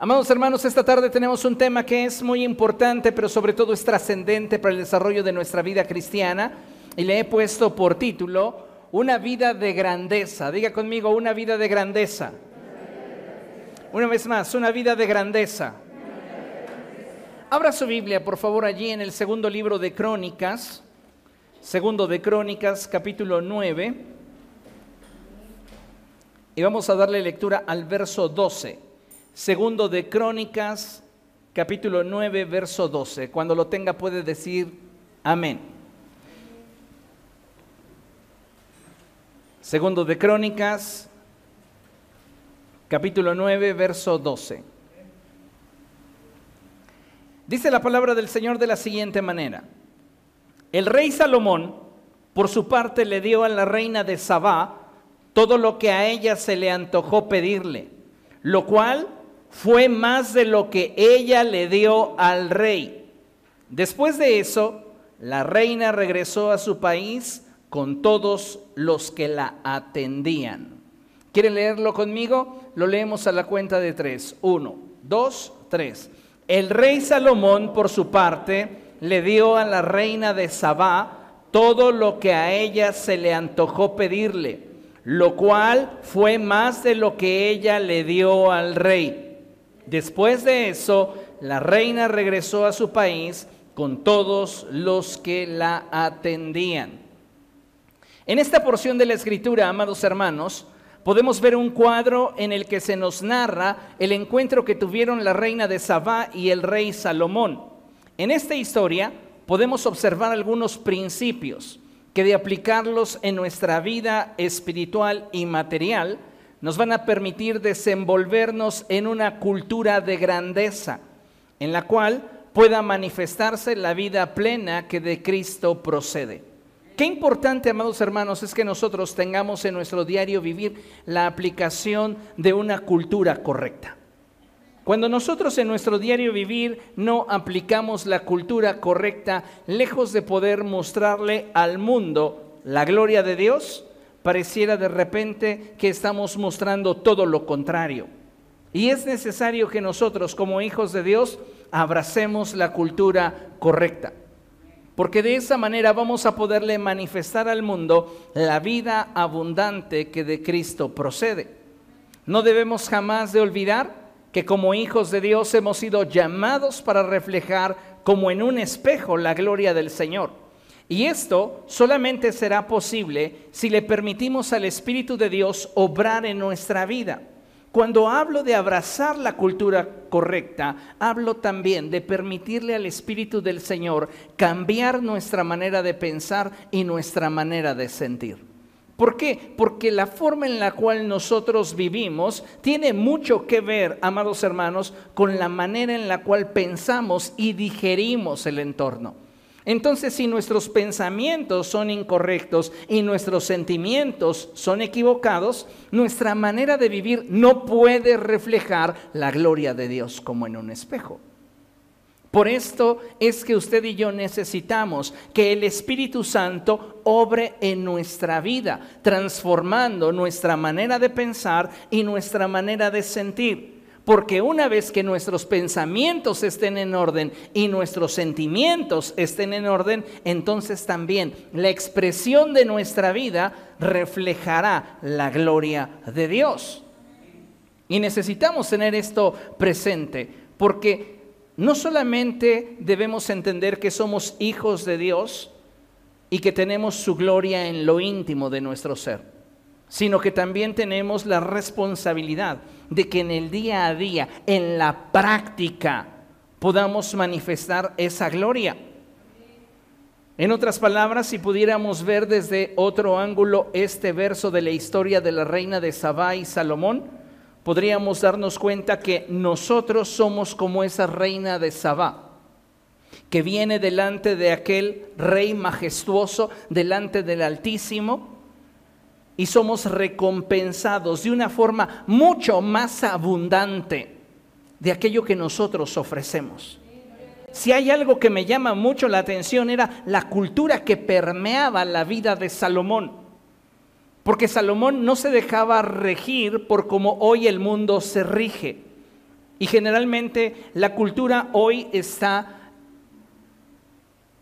Amados hermanos, esta tarde tenemos un tema que es muy importante, pero sobre todo es trascendente para el desarrollo de nuestra vida cristiana. Y le he puesto por título, Una vida de grandeza. Diga conmigo, una vida de grandeza. Una vez más, una vida de grandeza. Abra su Biblia, por favor, allí en el segundo libro de Crónicas, segundo de Crónicas, capítulo 9. Y vamos a darle lectura al verso 12. Segundo de Crónicas, capítulo 9, verso 12. Cuando lo tenga puede decir amén. Segundo de Crónicas, capítulo 9, verso 12. Dice la palabra del Señor de la siguiente manera. El rey Salomón, por su parte, le dio a la reina de Sabá todo lo que a ella se le antojó pedirle, lo cual fue más de lo que ella le dio al rey. Después de eso, la reina regresó a su país con todos los que la atendían. ¿Quieren leerlo conmigo? Lo leemos a la cuenta de tres. Uno, dos, tres. El rey Salomón, por su parte, le dio a la reina de Sabá todo lo que a ella se le antojó pedirle, lo cual fue más de lo que ella le dio al rey. Después de eso, la reina regresó a su país con todos los que la atendían. En esta porción de la escritura, amados hermanos, podemos ver un cuadro en el que se nos narra el encuentro que tuvieron la reina de Sabá y el rey Salomón. En esta historia podemos observar algunos principios que de aplicarlos en nuestra vida espiritual y material nos van a permitir desenvolvernos en una cultura de grandeza, en la cual pueda manifestarse la vida plena que de Cristo procede. Qué importante, amados hermanos, es que nosotros tengamos en nuestro diario vivir la aplicación de una cultura correcta. Cuando nosotros en nuestro diario vivir no aplicamos la cultura correcta, lejos de poder mostrarle al mundo la gloria de Dios, pareciera de repente que estamos mostrando todo lo contrario. Y es necesario que nosotros como hijos de Dios abracemos la cultura correcta. Porque de esa manera vamos a poderle manifestar al mundo la vida abundante que de Cristo procede. No debemos jamás de olvidar que como hijos de Dios hemos sido llamados para reflejar como en un espejo la gloria del Señor. Y esto solamente será posible si le permitimos al Espíritu de Dios obrar en nuestra vida. Cuando hablo de abrazar la cultura correcta, hablo también de permitirle al Espíritu del Señor cambiar nuestra manera de pensar y nuestra manera de sentir. ¿Por qué? Porque la forma en la cual nosotros vivimos tiene mucho que ver, amados hermanos, con la manera en la cual pensamos y digerimos el entorno. Entonces, si nuestros pensamientos son incorrectos y nuestros sentimientos son equivocados, nuestra manera de vivir no puede reflejar la gloria de Dios como en un espejo. Por esto es que usted y yo necesitamos que el Espíritu Santo obre en nuestra vida, transformando nuestra manera de pensar y nuestra manera de sentir. Porque una vez que nuestros pensamientos estén en orden y nuestros sentimientos estén en orden, entonces también la expresión de nuestra vida reflejará la gloria de Dios. Y necesitamos tener esto presente, porque no solamente debemos entender que somos hijos de Dios y que tenemos su gloria en lo íntimo de nuestro ser sino que también tenemos la responsabilidad de que en el día a día, en la práctica, podamos manifestar esa gloria. En otras palabras, si pudiéramos ver desde otro ángulo este verso de la historia de la reina de Sabá y Salomón, podríamos darnos cuenta que nosotros somos como esa reina de Sabá, que viene delante de aquel rey majestuoso, delante del Altísimo, y somos recompensados de una forma mucho más abundante de aquello que nosotros ofrecemos. Si hay algo que me llama mucho la atención era la cultura que permeaba la vida de Salomón. Porque Salomón no se dejaba regir por como hoy el mundo se rige. Y generalmente la cultura hoy está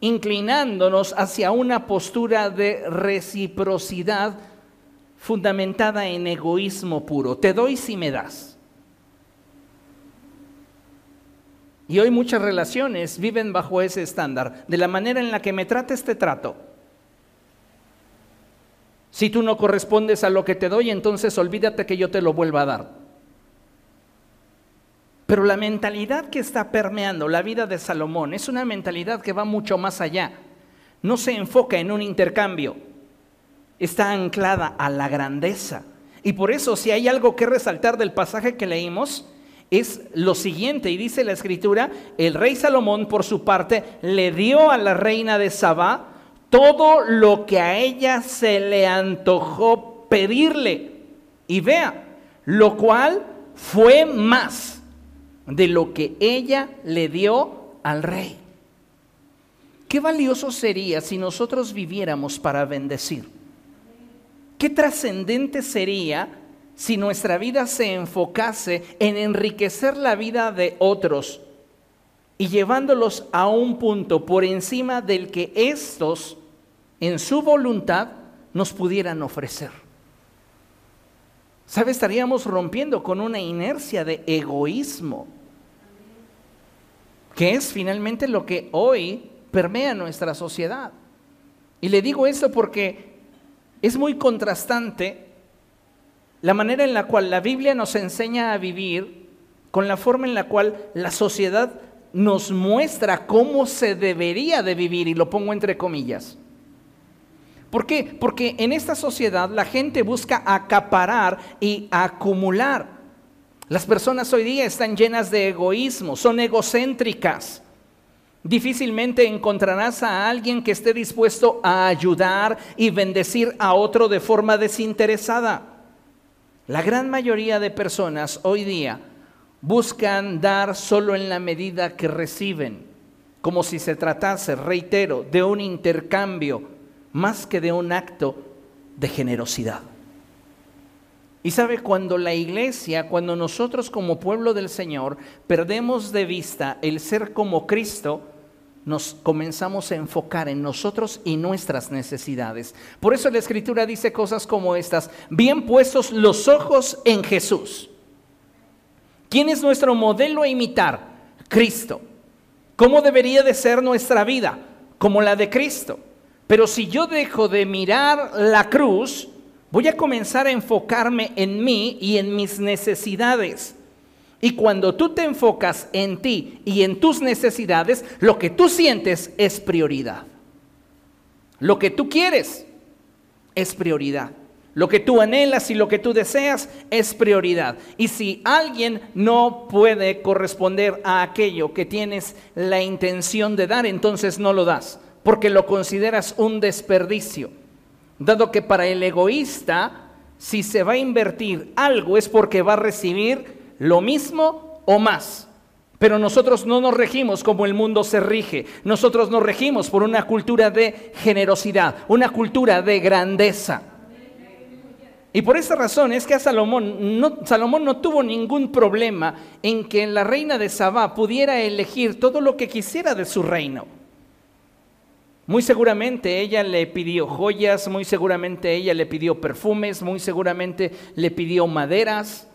inclinándonos hacia una postura de reciprocidad fundamentada en egoísmo puro. Te doy si me das. Y hoy muchas relaciones viven bajo ese estándar. De la manera en la que me trates, te trato. Si tú no correspondes a lo que te doy, entonces olvídate que yo te lo vuelva a dar. Pero la mentalidad que está permeando la vida de Salomón es una mentalidad que va mucho más allá. No se enfoca en un intercambio, está anclada a la grandeza. Y por eso si hay algo que resaltar del pasaje que leímos, es lo siguiente, y dice la escritura, el rey Salomón por su parte le dio a la reina de Sabá todo lo que a ella se le antojó pedirle. Y vea, lo cual fue más de lo que ella le dio al rey. Qué valioso sería si nosotros viviéramos para bendecir. Qué trascendente sería si nuestra vida se enfocase en enriquecer la vida de otros y llevándolos a un punto por encima del que estos, en su voluntad, nos pudieran ofrecer. ¿Sabe? Estaríamos rompiendo con una inercia de egoísmo que es finalmente lo que hoy permea nuestra sociedad. Y le digo esto porque es muy contrastante la manera en la cual la Biblia nos enseña a vivir con la forma en la cual la sociedad nos muestra cómo se debería de vivir, y lo pongo entre comillas. ¿Por qué? Porque en esta sociedad la gente busca acaparar y acumular. Las personas hoy día están llenas de egoísmo, son egocéntricas. Difícilmente encontrarás a alguien que esté dispuesto a ayudar y bendecir a otro de forma desinteresada. La gran mayoría de personas hoy día buscan dar solo en la medida que reciben, como si se tratase, reitero, de un intercambio más que de un acto de generosidad. Y sabe, cuando la iglesia, cuando nosotros como pueblo del Señor perdemos de vista el ser como Cristo, nos comenzamos a enfocar en nosotros y nuestras necesidades. Por eso la escritura dice cosas como estas, bien puestos los ojos en Jesús. ¿Quién es nuestro modelo a imitar? Cristo. ¿Cómo debería de ser nuestra vida? Como la de Cristo. Pero si yo dejo de mirar la cruz, Voy a comenzar a enfocarme en mí y en mis necesidades. Y cuando tú te enfocas en ti y en tus necesidades, lo que tú sientes es prioridad. Lo que tú quieres es prioridad. Lo que tú anhelas y lo que tú deseas es prioridad. Y si alguien no puede corresponder a aquello que tienes la intención de dar, entonces no lo das, porque lo consideras un desperdicio dado que para el egoísta, si se va a invertir algo es porque va a recibir lo mismo o más. Pero nosotros no nos regimos como el mundo se rige. Nosotros nos regimos por una cultura de generosidad, una cultura de grandeza. Y por esa razón es que a Salomón no, Salomón no tuvo ningún problema en que la reina de Sabá pudiera elegir todo lo que quisiera de su reino. Muy seguramente ella le pidió joyas, muy seguramente ella le pidió perfumes, muy seguramente le pidió maderas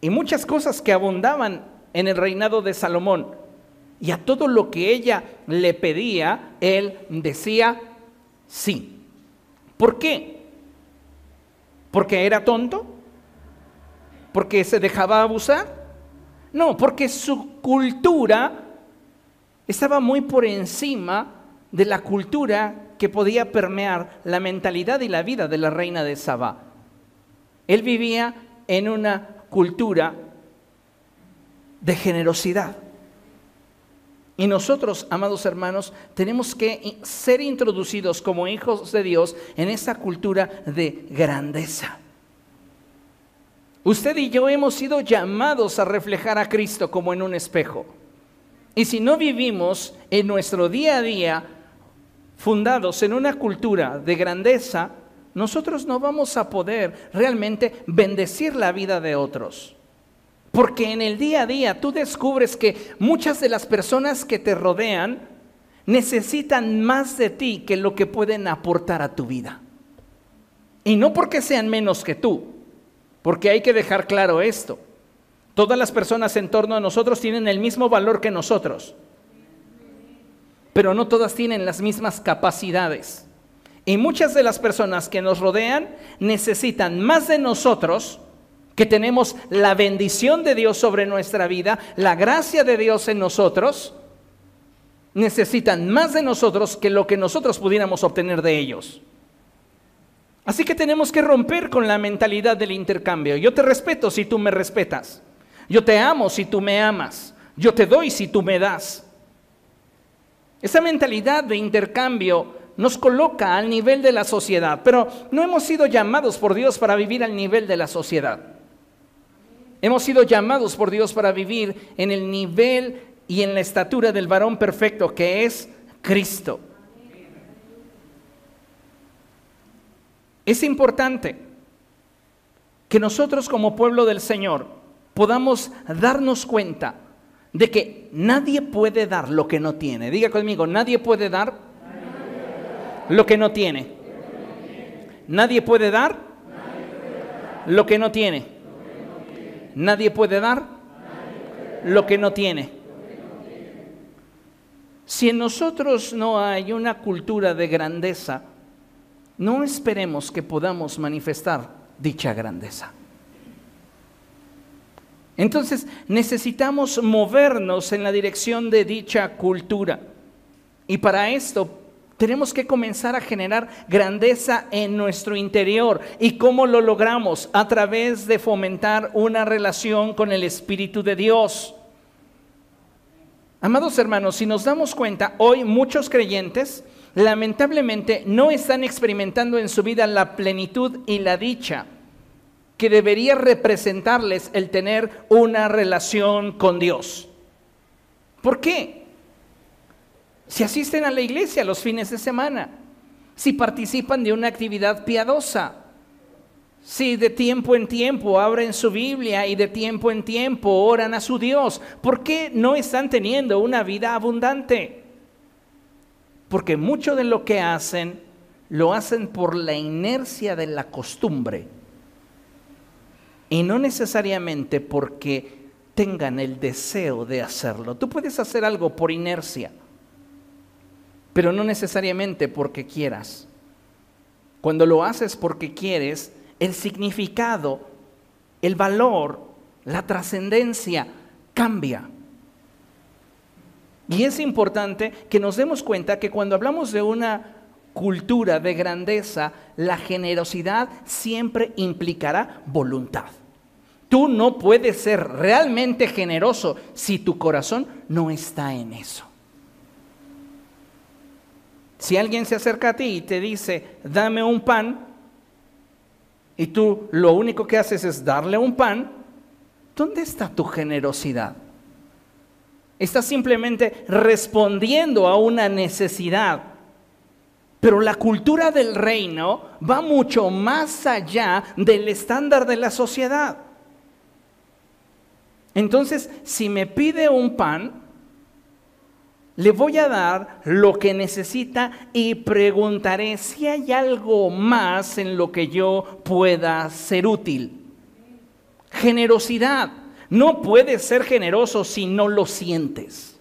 y muchas cosas que abundaban en el reinado de Salomón. Y a todo lo que ella le pedía, él decía sí. ¿Por qué? ¿Porque era tonto? ¿Porque se dejaba abusar? No, porque su cultura estaba muy por encima de la cultura que podía permear la mentalidad y la vida de la reina de Saba. Él vivía en una cultura de generosidad. Y nosotros, amados hermanos, tenemos que ser introducidos como hijos de Dios en esa cultura de grandeza. Usted y yo hemos sido llamados a reflejar a Cristo como en un espejo. Y si no vivimos en nuestro día a día fundados en una cultura de grandeza, nosotros no vamos a poder realmente bendecir la vida de otros. Porque en el día a día tú descubres que muchas de las personas que te rodean necesitan más de ti que lo que pueden aportar a tu vida. Y no porque sean menos que tú, porque hay que dejar claro esto. Todas las personas en torno a nosotros tienen el mismo valor que nosotros, pero no todas tienen las mismas capacidades. Y muchas de las personas que nos rodean necesitan más de nosotros, que tenemos la bendición de Dios sobre nuestra vida, la gracia de Dios en nosotros, necesitan más de nosotros que lo que nosotros pudiéramos obtener de ellos. Así que tenemos que romper con la mentalidad del intercambio. Yo te respeto si tú me respetas. Yo te amo si tú me amas. Yo te doy si tú me das. Esa mentalidad de intercambio nos coloca al nivel de la sociedad, pero no hemos sido llamados por Dios para vivir al nivel de la sociedad. Hemos sido llamados por Dios para vivir en el nivel y en la estatura del varón perfecto que es Cristo. Es importante que nosotros como pueblo del Señor podamos darnos cuenta de que nadie puede dar lo que no tiene. Diga conmigo, nadie puede dar lo que no tiene. Nadie puede dar lo que no tiene. Nadie puede dar lo que no tiene. Si en nosotros no hay una cultura de grandeza, no esperemos que podamos manifestar dicha grandeza. Entonces necesitamos movernos en la dirección de dicha cultura. Y para esto tenemos que comenzar a generar grandeza en nuestro interior. ¿Y cómo lo logramos? A través de fomentar una relación con el Espíritu de Dios. Amados hermanos, si nos damos cuenta, hoy muchos creyentes lamentablemente no están experimentando en su vida la plenitud y la dicha que debería representarles el tener una relación con Dios. ¿Por qué? Si asisten a la iglesia los fines de semana, si participan de una actividad piadosa, si de tiempo en tiempo abren su Biblia y de tiempo en tiempo oran a su Dios, ¿por qué no están teniendo una vida abundante? Porque mucho de lo que hacen lo hacen por la inercia de la costumbre y no necesariamente porque tengan el deseo de hacerlo. Tú puedes hacer algo por inercia pero no necesariamente porque quieras. Cuando lo haces porque quieres, el significado, el valor, la trascendencia cambia. Y es importante que nos demos cuenta que cuando hablamos de una cultura de grandeza, la generosidad siempre implicará voluntad. Tú no puedes ser realmente generoso si tu corazón no está en eso. Si alguien se acerca a ti y te dice, dame un pan, y tú lo único que haces es darle un pan, ¿dónde está tu generosidad? Estás simplemente respondiendo a una necesidad. Pero la cultura del reino va mucho más allá del estándar de la sociedad. Entonces, si me pide un pan, le voy a dar lo que necesita y preguntaré si hay algo más en lo que yo pueda ser útil. Generosidad. No puedes ser generoso si no lo sientes.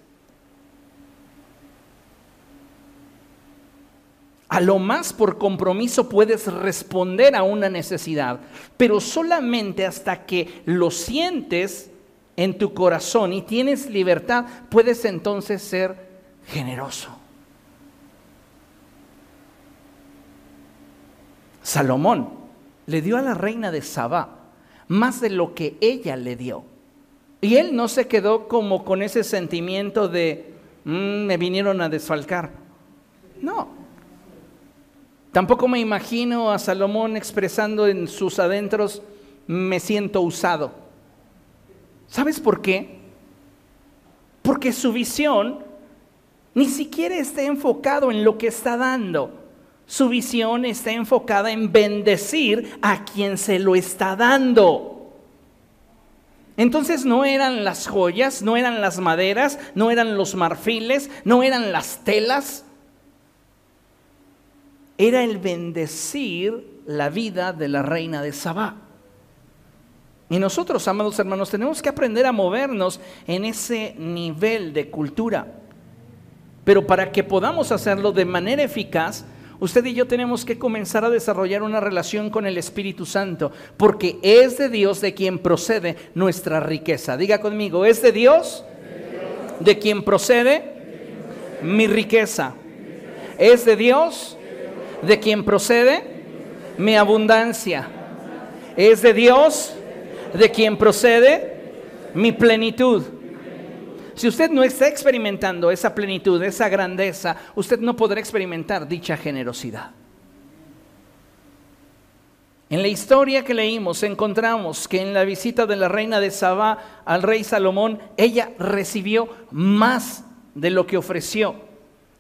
A lo más por compromiso puedes responder a una necesidad, pero solamente hasta que lo sientes en tu corazón y tienes libertad, puedes entonces ser generoso. Salomón le dio a la reina de Sabá más de lo que ella le dio. Y él no se quedó como con ese sentimiento de, mm, me vinieron a desfalcar. No. Tampoco me imagino a Salomón expresando en sus adentros, me siento usado. ¿Sabes por qué? Porque su visión ni siquiera está enfocado en lo que está dando. Su visión está enfocada en bendecir a quien se lo está dando. Entonces no eran las joyas, no eran las maderas, no eran los marfiles, no eran las telas. Era el bendecir la vida de la reina de Sabá. Y nosotros, amados hermanos, tenemos que aprender a movernos en ese nivel de cultura. Pero para que podamos hacerlo de manera eficaz, usted y yo tenemos que comenzar a desarrollar una relación con el Espíritu Santo, porque es de Dios de quien procede nuestra riqueza. Diga conmigo, es de Dios de quien procede mi riqueza. Es de Dios de quien procede mi abundancia. Es de Dios de quien procede mi plenitud. Si usted no está experimentando esa plenitud, esa grandeza, usted no podrá experimentar dicha generosidad. En la historia que leímos encontramos que en la visita de la reina de Sabá al rey Salomón, ella recibió más de lo que ofreció.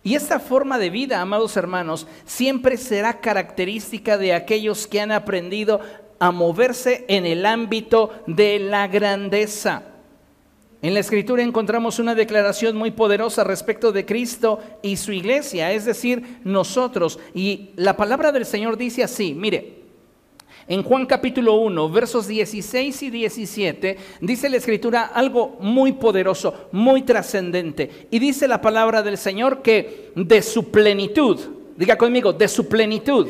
Y esta forma de vida, amados hermanos, siempre será característica de aquellos que han aprendido a moverse en el ámbito de la grandeza. En la escritura encontramos una declaración muy poderosa respecto de Cristo y su iglesia, es decir, nosotros. Y la palabra del Señor dice así, mire, en Juan capítulo 1, versos 16 y 17, dice la escritura algo muy poderoso, muy trascendente. Y dice la palabra del Señor que de su plenitud, diga conmigo, de su plenitud,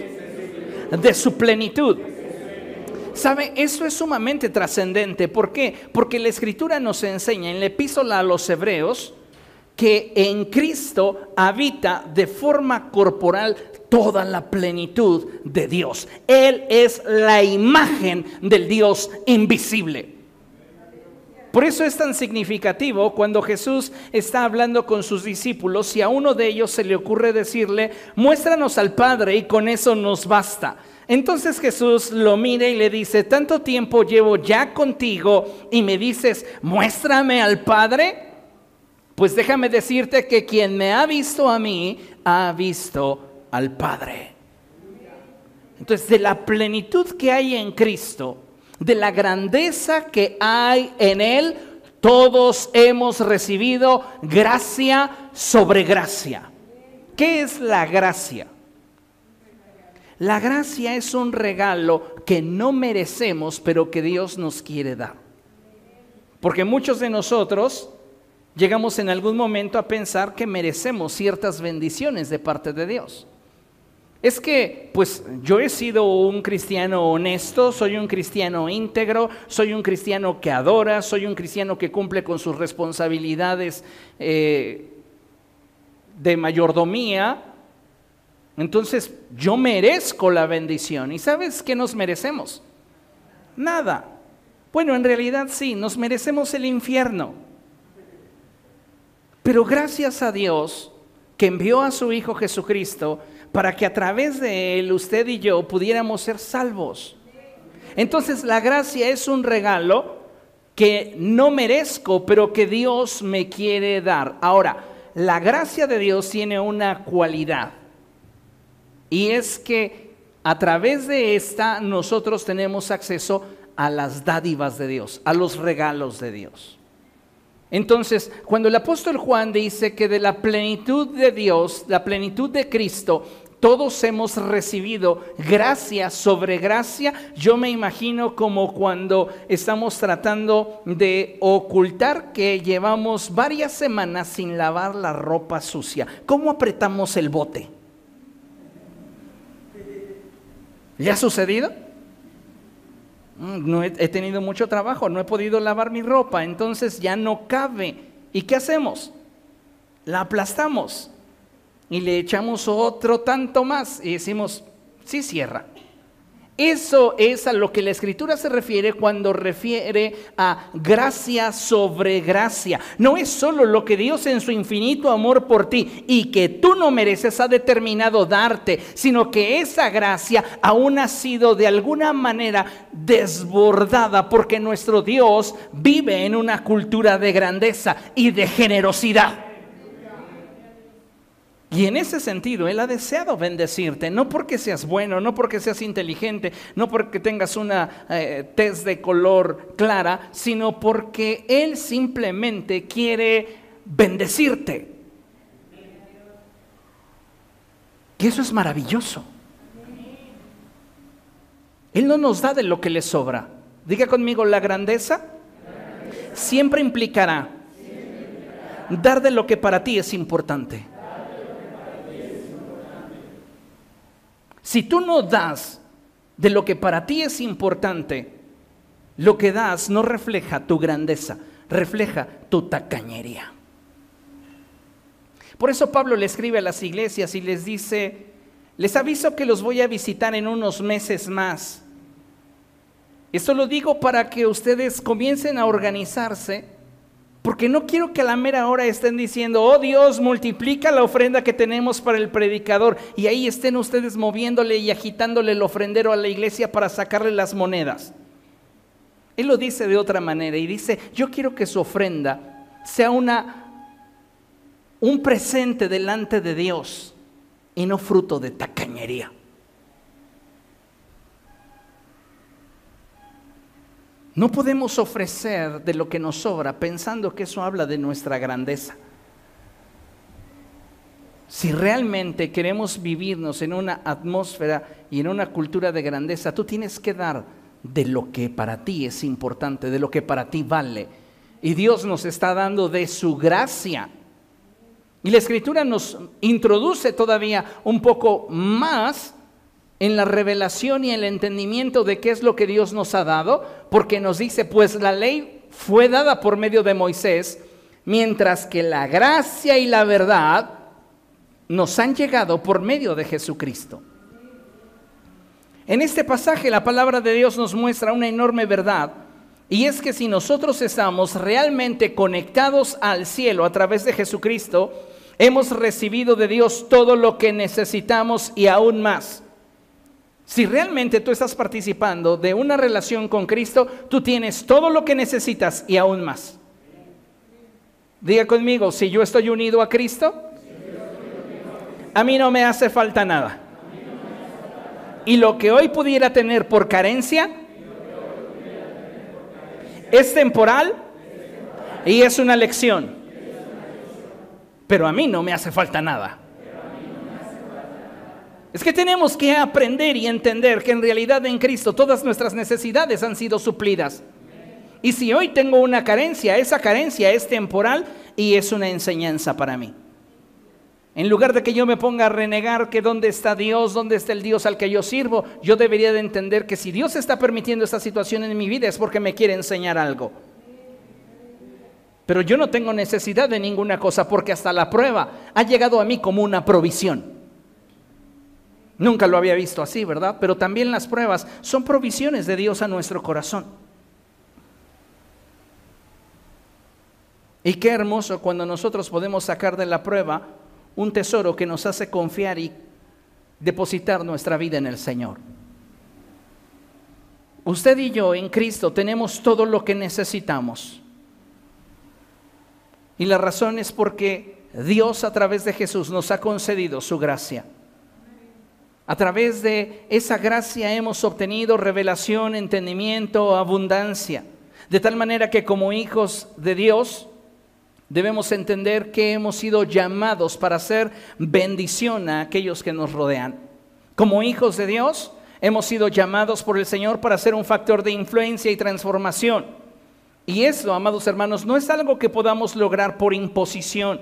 de su plenitud ¿Sabe? Eso es sumamente trascendente. ¿Por qué? Porque la escritura nos enseña en la epístola a los hebreos que en Cristo habita de forma corporal toda la plenitud de Dios. Él es la imagen del Dios invisible. Por eso es tan significativo cuando Jesús está hablando con sus discípulos y a uno de ellos se le ocurre decirle, muéstranos al Padre y con eso nos basta. Entonces Jesús lo mira y le dice, tanto tiempo llevo ya contigo y me dices, muéstrame al Padre. Pues déjame decirte que quien me ha visto a mí, ha visto al Padre. Entonces, de la plenitud que hay en Cristo, de la grandeza que hay en Él, todos hemos recibido gracia sobre gracia. ¿Qué es la gracia? La gracia es un regalo que no merecemos, pero que Dios nos quiere dar. Porque muchos de nosotros llegamos en algún momento a pensar que merecemos ciertas bendiciones de parte de Dios. Es que, pues yo he sido un cristiano honesto, soy un cristiano íntegro, soy un cristiano que adora, soy un cristiano que cumple con sus responsabilidades eh, de mayordomía, entonces yo merezco la bendición. ¿Y sabes qué nos merecemos? Nada. Bueno, en realidad sí, nos merecemos el infierno. Pero gracias a Dios que envió a su Hijo Jesucristo para que a través de Él usted y yo pudiéramos ser salvos. Entonces la gracia es un regalo que no merezco, pero que Dios me quiere dar. Ahora, la gracia de Dios tiene una cualidad. Y es que a través de esta nosotros tenemos acceso a las dádivas de Dios, a los regalos de Dios. Entonces, cuando el apóstol Juan dice que de la plenitud de Dios, la plenitud de Cristo, todos hemos recibido gracia sobre gracia. Yo me imagino como cuando estamos tratando de ocultar que llevamos varias semanas sin lavar la ropa sucia. ¿Cómo apretamos el bote? ¿Le ha sucedido? Mm, no he, he, tenido mucho trabajo, no he podido lavar mi ropa, entonces ya no cabe. ¿Y qué hacemos? La aplastamos y le echamos otro tanto más y decimos, sí cierra. Eso es a lo que la escritura se refiere cuando refiere a gracia sobre gracia. No es solo lo que Dios en su infinito amor por ti y que tú no mereces ha determinado darte, sino que esa gracia aún ha sido de alguna manera desbordada porque nuestro Dios vive en una cultura de grandeza y de generosidad. Y en ese sentido, Él ha deseado bendecirte, no porque seas bueno, no porque seas inteligente, no porque tengas una eh, tez de color clara, sino porque Él simplemente quiere bendecirte. Y eso es maravilloso. Él no nos da de lo que le sobra. Diga conmigo, la grandeza siempre implicará dar de lo que para ti es importante. Si tú no das de lo que para ti es importante, lo que das no refleja tu grandeza, refleja tu tacañería. Por eso Pablo le escribe a las iglesias y les dice, les aviso que los voy a visitar en unos meses más. Esto lo digo para que ustedes comiencen a organizarse porque no quiero que a la mera hora estén diciendo, oh Dios, multiplica la ofrenda que tenemos para el predicador. Y ahí estén ustedes moviéndole y agitándole el ofrendero a la iglesia para sacarle las monedas. Él lo dice de otra manera y dice, yo quiero que su ofrenda sea una, un presente delante de Dios y no fruto de tacañería. No podemos ofrecer de lo que nos sobra pensando que eso habla de nuestra grandeza. Si realmente queremos vivirnos en una atmósfera y en una cultura de grandeza, tú tienes que dar de lo que para ti es importante, de lo que para ti vale. Y Dios nos está dando de su gracia. Y la escritura nos introduce todavía un poco más en la revelación y el entendimiento de qué es lo que Dios nos ha dado, porque nos dice, pues la ley fue dada por medio de Moisés, mientras que la gracia y la verdad nos han llegado por medio de Jesucristo. En este pasaje la palabra de Dios nos muestra una enorme verdad, y es que si nosotros estamos realmente conectados al cielo a través de Jesucristo, hemos recibido de Dios todo lo que necesitamos y aún más. Si realmente tú estás participando de una relación con Cristo, tú tienes todo lo que necesitas y aún más. Diga conmigo, si yo estoy unido a Cristo, a mí no me hace falta nada. Y lo que hoy pudiera tener por carencia es temporal y es una lección. Pero a mí no me hace falta nada. Es que tenemos que aprender y entender que en realidad en Cristo todas nuestras necesidades han sido suplidas. Y si hoy tengo una carencia, esa carencia es temporal y es una enseñanza para mí. En lugar de que yo me ponga a renegar que dónde está Dios, dónde está el Dios al que yo sirvo, yo debería de entender que si Dios está permitiendo esta situación en mi vida es porque me quiere enseñar algo. Pero yo no tengo necesidad de ninguna cosa porque hasta la prueba ha llegado a mí como una provisión. Nunca lo había visto así, ¿verdad? Pero también las pruebas son provisiones de Dios a nuestro corazón. Y qué hermoso cuando nosotros podemos sacar de la prueba un tesoro que nos hace confiar y depositar nuestra vida en el Señor. Usted y yo en Cristo tenemos todo lo que necesitamos. Y la razón es porque Dios a través de Jesús nos ha concedido su gracia. A través de esa gracia hemos obtenido revelación, entendimiento, abundancia. De tal manera que como hijos de Dios debemos entender que hemos sido llamados para hacer bendición a aquellos que nos rodean. Como hijos de Dios hemos sido llamados por el Señor para ser un factor de influencia y transformación. Y eso, amados hermanos, no es algo que podamos lograr por imposición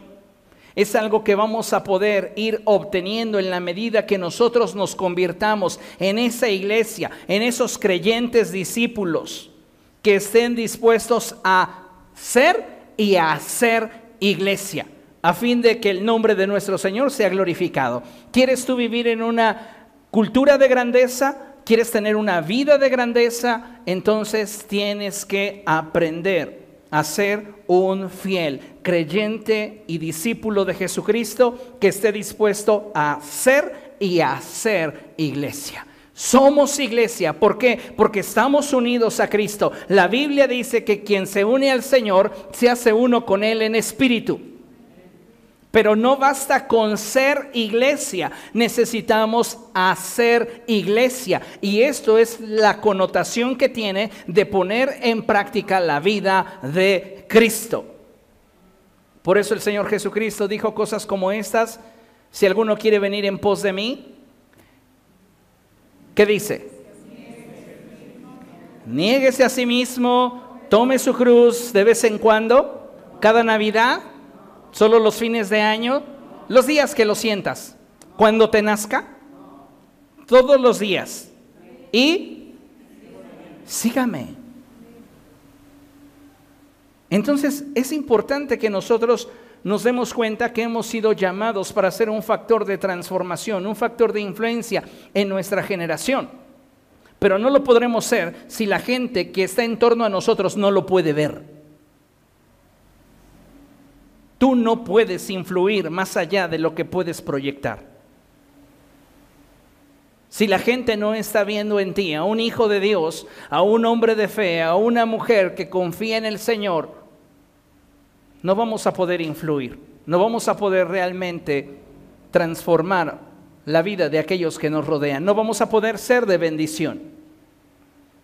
es algo que vamos a poder ir obteniendo en la medida que nosotros nos convirtamos en esa iglesia, en esos creyentes discípulos que estén dispuestos a ser y a hacer iglesia, a fin de que el nombre de nuestro Señor sea glorificado. ¿Quieres tú vivir en una cultura de grandeza? ¿Quieres tener una vida de grandeza? Entonces tienes que aprender a ser un fiel creyente y discípulo de Jesucristo que esté dispuesto a ser y a ser iglesia. Somos iglesia, ¿por qué? Porque estamos unidos a Cristo. La Biblia dice que quien se une al Señor se hace uno con Él en espíritu. Pero no basta con ser iglesia, necesitamos hacer iglesia. Y esto es la connotación que tiene de poner en práctica la vida de Cristo. Por eso el Señor Jesucristo dijo cosas como estas, si alguno quiere venir en pos de mí, ¿qué dice? Niéguese a sí mismo, tome su cruz de vez en cuando, cada Navidad ¿Solo los fines de año? Los días que lo sientas. Cuando te nazca. Todos los días. Y sígame. Entonces es importante que nosotros nos demos cuenta que hemos sido llamados para ser un factor de transformación, un factor de influencia en nuestra generación. Pero no lo podremos ser si la gente que está en torno a nosotros no lo puede ver. Tú no puedes influir más allá de lo que puedes proyectar. Si la gente no está viendo en ti a un hijo de Dios, a un hombre de fe, a una mujer que confía en el Señor, no vamos a poder influir, no vamos a poder realmente transformar la vida de aquellos que nos rodean, no vamos a poder ser de bendición.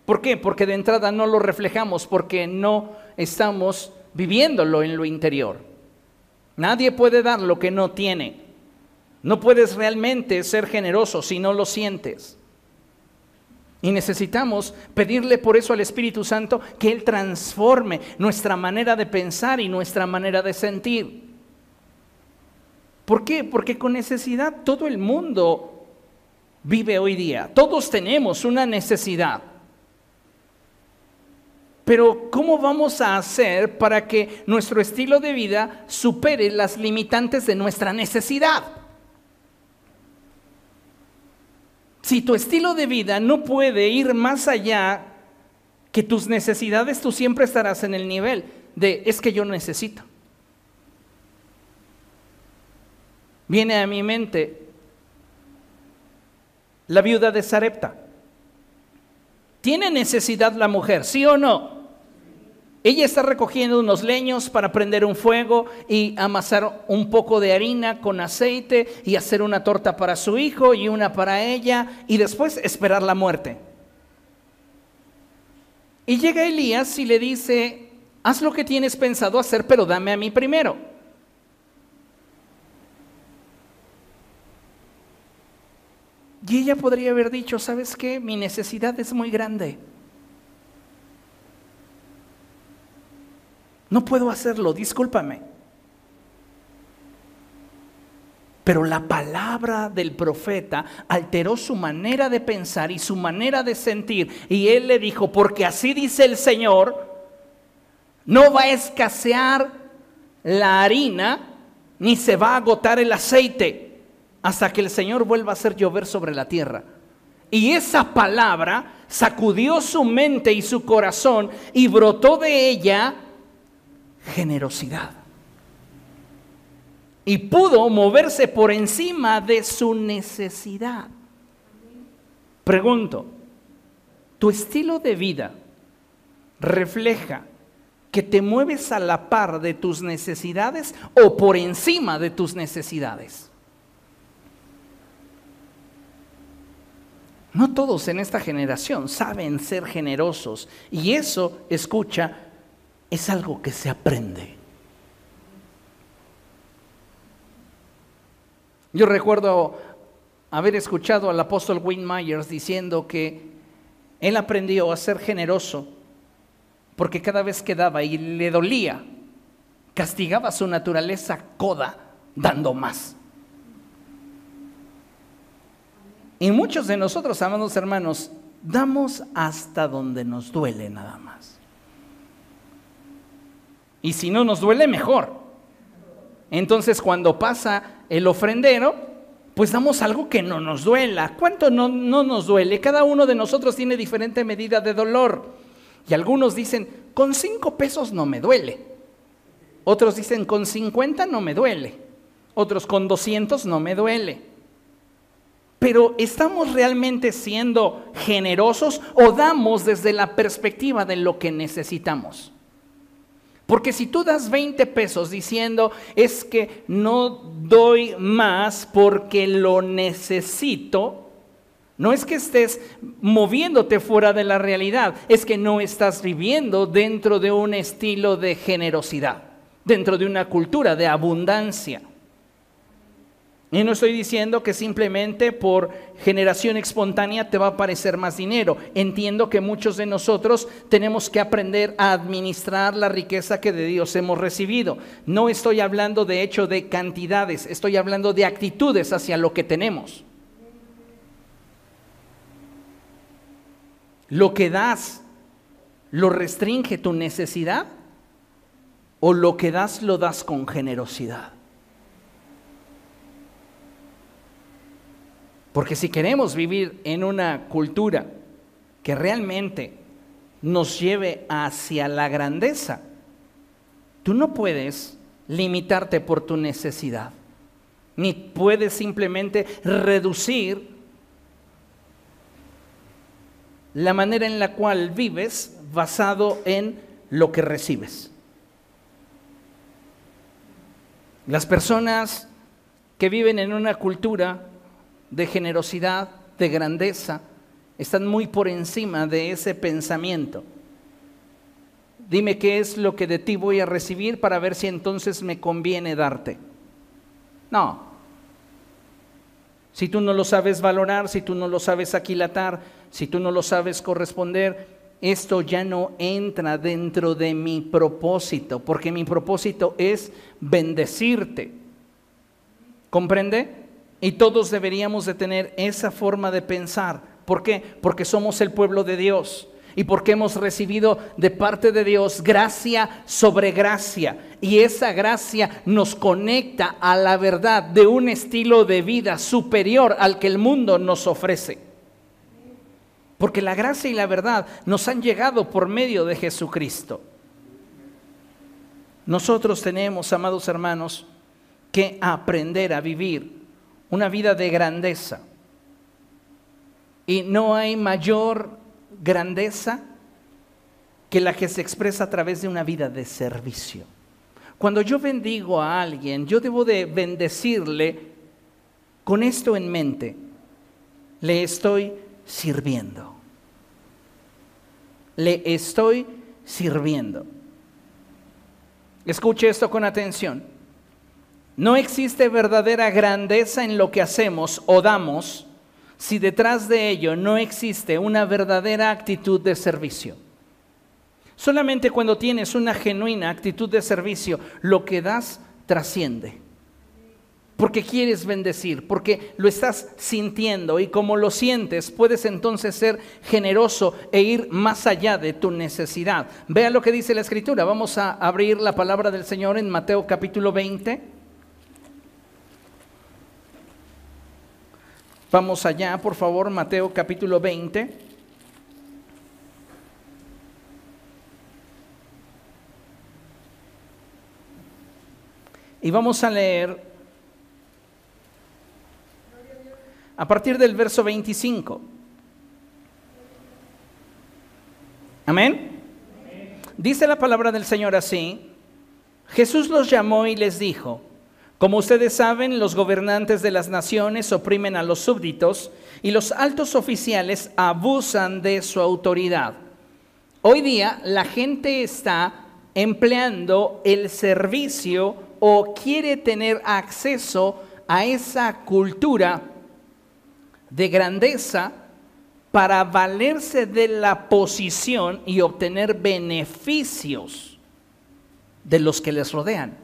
¿Por qué? Porque de entrada no lo reflejamos, porque no estamos viviéndolo en lo interior. Nadie puede dar lo que no tiene. No puedes realmente ser generoso si no lo sientes. Y necesitamos pedirle por eso al Espíritu Santo que Él transforme nuestra manera de pensar y nuestra manera de sentir. ¿Por qué? Porque con necesidad todo el mundo vive hoy día. Todos tenemos una necesidad. Pero ¿cómo vamos a hacer para que nuestro estilo de vida supere las limitantes de nuestra necesidad? Si tu estilo de vida no puede ir más allá que tus necesidades, tú siempre estarás en el nivel de es que yo necesito. Viene a mi mente la viuda de Sarepta. ¿Tiene necesidad la mujer, sí o no? Ella está recogiendo unos leños para prender un fuego y amasar un poco de harina con aceite y hacer una torta para su hijo y una para ella y después esperar la muerte. Y llega Elías y le dice, haz lo que tienes pensado hacer, pero dame a mí primero. Y ella podría haber dicho, ¿sabes qué? Mi necesidad es muy grande. No puedo hacerlo, discúlpame. Pero la palabra del profeta alteró su manera de pensar y su manera de sentir. Y él le dijo, porque así dice el Señor, no va a escasear la harina, ni se va a agotar el aceite, hasta que el Señor vuelva a hacer llover sobre la tierra. Y esa palabra sacudió su mente y su corazón y brotó de ella generosidad. Y pudo moverse por encima de su necesidad. Pregunto, ¿tu estilo de vida refleja que te mueves a la par de tus necesidades o por encima de tus necesidades? No todos en esta generación saben ser generosos y eso, escucha, es algo que se aprende. Yo recuerdo haber escuchado al apóstol Wayne Myers diciendo que él aprendió a ser generoso porque cada vez que daba y le dolía, castigaba su naturaleza coda dando más. Y muchos de nosotros, amados hermanos, damos hasta donde nos duele nada más. Y si no nos duele, mejor. Entonces cuando pasa el ofrendero, pues damos algo que no nos duela. ¿Cuánto no, no nos duele? Cada uno de nosotros tiene diferente medida de dolor. Y algunos dicen, con cinco pesos no me duele. Otros dicen, con 50 no me duele. Otros con 200 no me duele. Pero ¿estamos realmente siendo generosos o damos desde la perspectiva de lo que necesitamos? Porque si tú das 20 pesos diciendo es que no doy más porque lo necesito, no es que estés moviéndote fuera de la realidad, es que no estás viviendo dentro de un estilo de generosidad, dentro de una cultura de abundancia. Y no estoy diciendo que simplemente por generación espontánea te va a aparecer más dinero. Entiendo que muchos de nosotros tenemos que aprender a administrar la riqueza que de Dios hemos recibido. No estoy hablando de hecho de cantidades, estoy hablando de actitudes hacia lo que tenemos. Lo que das, ¿lo restringe tu necesidad? ¿O lo que das lo das con generosidad? Porque si queremos vivir en una cultura que realmente nos lleve hacia la grandeza, tú no puedes limitarte por tu necesidad, ni puedes simplemente reducir la manera en la cual vives basado en lo que recibes. Las personas que viven en una cultura de generosidad, de grandeza, están muy por encima de ese pensamiento. Dime qué es lo que de ti voy a recibir para ver si entonces me conviene darte. No. Si tú no lo sabes valorar, si tú no lo sabes aquilatar, si tú no lo sabes corresponder, esto ya no entra dentro de mi propósito, porque mi propósito es bendecirte. ¿Comprende? Y todos deberíamos de tener esa forma de pensar. ¿Por qué? Porque somos el pueblo de Dios y porque hemos recibido de parte de Dios gracia sobre gracia. Y esa gracia nos conecta a la verdad de un estilo de vida superior al que el mundo nos ofrece. Porque la gracia y la verdad nos han llegado por medio de Jesucristo. Nosotros tenemos, amados hermanos, que aprender a vivir una vida de grandeza. Y no hay mayor grandeza que la que se expresa a través de una vida de servicio. Cuando yo bendigo a alguien, yo debo de bendecirle con esto en mente. Le estoy sirviendo. Le estoy sirviendo. Escuche esto con atención. No existe verdadera grandeza en lo que hacemos o damos si detrás de ello no existe una verdadera actitud de servicio. Solamente cuando tienes una genuina actitud de servicio, lo que das trasciende. Porque quieres bendecir, porque lo estás sintiendo y como lo sientes, puedes entonces ser generoso e ir más allá de tu necesidad. Vea lo que dice la escritura. Vamos a abrir la palabra del Señor en Mateo capítulo 20. Vamos allá, por favor, Mateo capítulo 20. Y vamos a leer a partir del verso 25. Amén. Dice la palabra del Señor así. Jesús los llamó y les dijo, como ustedes saben, los gobernantes de las naciones oprimen a los súbditos y los altos oficiales abusan de su autoridad. Hoy día la gente está empleando el servicio o quiere tener acceso a esa cultura de grandeza para valerse de la posición y obtener beneficios de los que les rodean.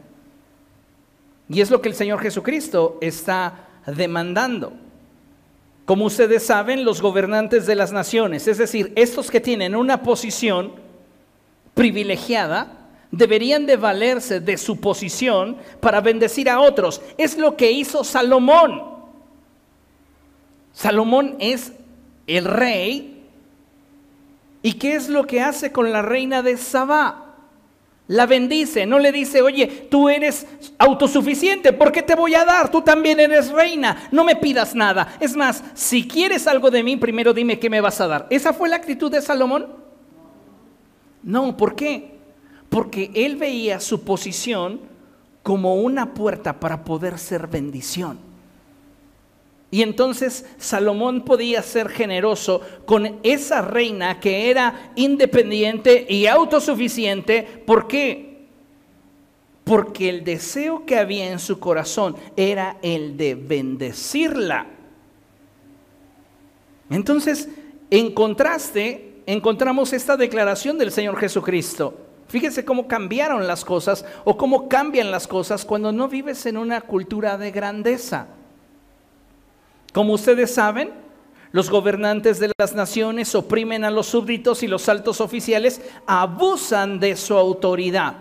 Y es lo que el Señor Jesucristo está demandando. Como ustedes saben, los gobernantes de las naciones, es decir, estos que tienen una posición privilegiada, deberían de valerse de su posición para bendecir a otros. Es lo que hizo Salomón. Salomón es el rey. ¿Y qué es lo que hace con la reina de Sabá? La bendice, no le dice, oye, tú eres autosuficiente, ¿por qué te voy a dar? Tú también eres reina, no me pidas nada. Es más, si quieres algo de mí, primero dime qué me vas a dar. ¿Esa fue la actitud de Salomón? No, ¿por qué? porque él veía su posición como una puerta para poder ser bendición. Y entonces Salomón podía ser generoso con esa reina que era independiente y autosuficiente. ¿Por qué? Porque el deseo que había en su corazón era el de bendecirla. Entonces, en contraste, encontramos esta declaración del Señor Jesucristo. Fíjese cómo cambiaron las cosas o cómo cambian las cosas cuando no vives en una cultura de grandeza. Como ustedes saben, los gobernantes de las naciones oprimen a los súbditos y los altos oficiales abusan de su autoridad.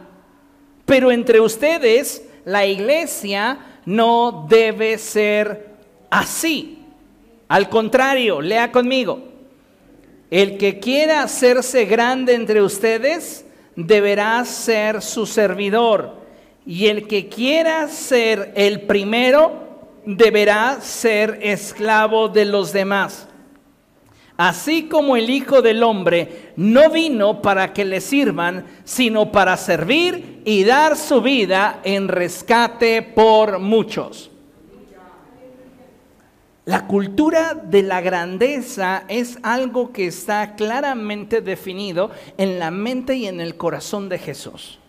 Pero entre ustedes, la iglesia no debe ser así. Al contrario, lea conmigo. El que quiera hacerse grande entre ustedes deberá ser su servidor. Y el que quiera ser el primero deberá ser esclavo de los demás. Así como el Hijo del Hombre no vino para que le sirvan, sino para servir y dar su vida en rescate por muchos. La cultura de la grandeza es algo que está claramente definido en la mente y en el corazón de Jesús.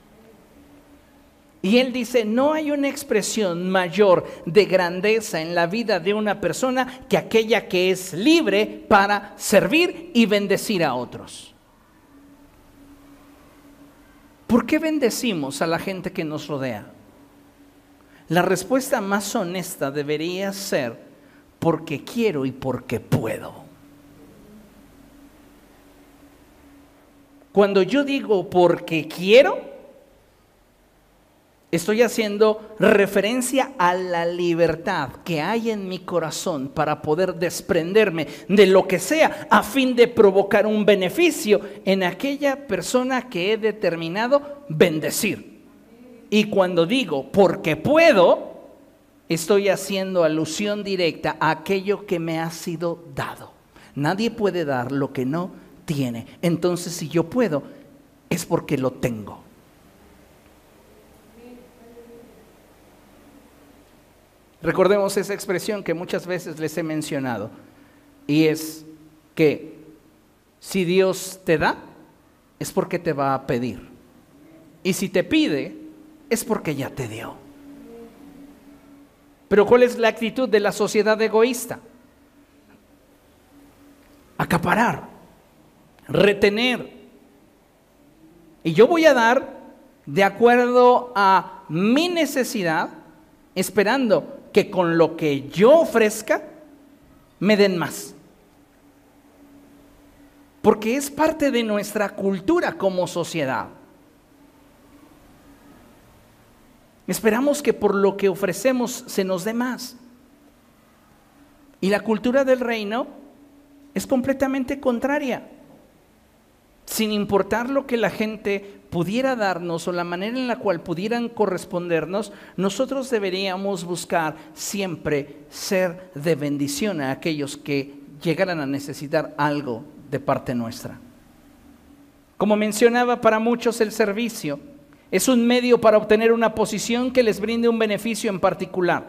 Y él dice, no hay una expresión mayor de grandeza en la vida de una persona que aquella que es libre para servir y bendecir a otros. ¿Por qué bendecimos a la gente que nos rodea? La respuesta más honesta debería ser porque quiero y porque puedo. Cuando yo digo porque quiero, Estoy haciendo referencia a la libertad que hay en mi corazón para poder desprenderme de lo que sea a fin de provocar un beneficio en aquella persona que he determinado bendecir. Y cuando digo porque puedo, estoy haciendo alusión directa a aquello que me ha sido dado. Nadie puede dar lo que no tiene. Entonces si yo puedo, es porque lo tengo. Recordemos esa expresión que muchas veces les he mencionado y es que si Dios te da, es porque te va a pedir. Y si te pide, es porque ya te dio. Pero ¿cuál es la actitud de la sociedad egoísta? Acaparar, retener. Y yo voy a dar de acuerdo a mi necesidad, esperando que con lo que yo ofrezca me den más. Porque es parte de nuestra cultura como sociedad. Esperamos que por lo que ofrecemos se nos dé más. Y la cultura del reino es completamente contraria sin importar lo que la gente pudiera darnos o la manera en la cual pudieran correspondernos, nosotros deberíamos buscar siempre ser de bendición a aquellos que llegaran a necesitar algo de parte nuestra. Como mencionaba, para muchos el servicio es un medio para obtener una posición que les brinde un beneficio en particular.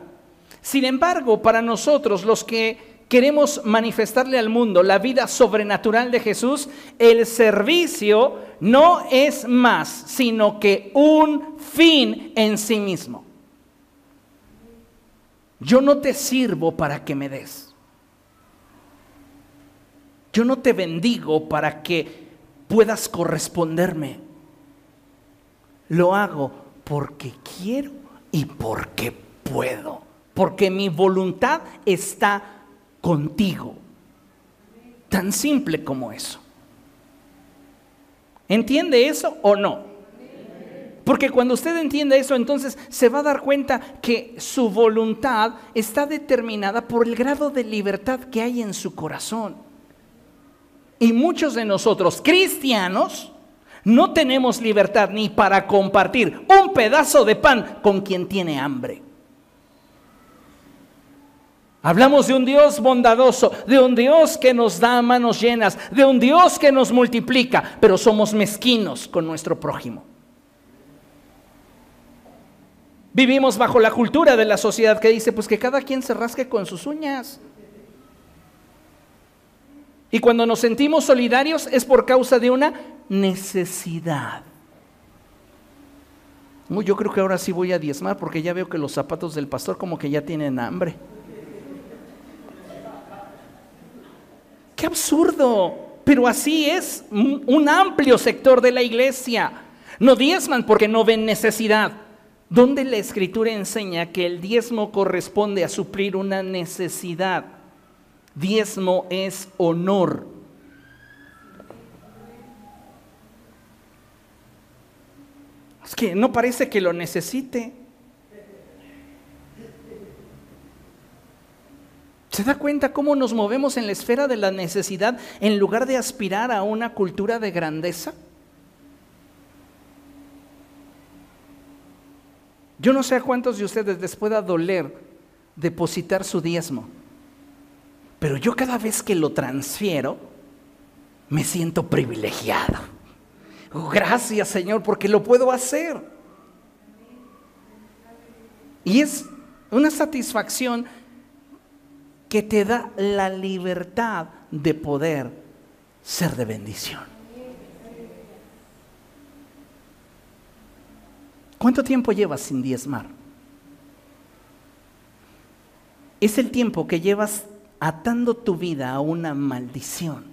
Sin embargo, para nosotros los que queremos manifestarle al mundo la vida sobrenatural de Jesús, el servicio no es más sino que un fin en sí mismo. Yo no te sirvo para que me des. Yo no te bendigo para que puedas corresponderme. Lo hago porque quiero y porque puedo. Porque mi voluntad está contigo. Tan simple como eso. ¿Entiende eso o no? Porque cuando usted entiende eso, entonces se va a dar cuenta que su voluntad está determinada por el grado de libertad que hay en su corazón. Y muchos de nosotros, cristianos, no tenemos libertad ni para compartir un pedazo de pan con quien tiene hambre. Hablamos de un Dios bondadoso, de un Dios que nos da manos llenas, de un Dios que nos multiplica, pero somos mezquinos con nuestro prójimo. Vivimos bajo la cultura de la sociedad que dice, pues que cada quien se rasque con sus uñas. Y cuando nos sentimos solidarios es por causa de una necesidad. yo creo que ahora sí voy a diezmar porque ya veo que los zapatos del pastor como que ya tienen hambre. ¡Qué absurdo! Pero así es un amplio sector de la iglesia. No diezman porque no ven necesidad. ¿Dónde la escritura enseña que el diezmo corresponde a suplir una necesidad? Diezmo es honor. Es que no parece que lo necesite. ¿Se da cuenta cómo nos movemos en la esfera de la necesidad en lugar de aspirar a una cultura de grandeza? Yo no sé a cuántos de ustedes les pueda doler depositar su diezmo, pero yo cada vez que lo transfiero, me siento privilegiado. Gracias Señor, porque lo puedo hacer. Y es una satisfacción que te da la libertad de poder ser de bendición. ¿Cuánto tiempo llevas sin diezmar? Es el tiempo que llevas atando tu vida a una maldición.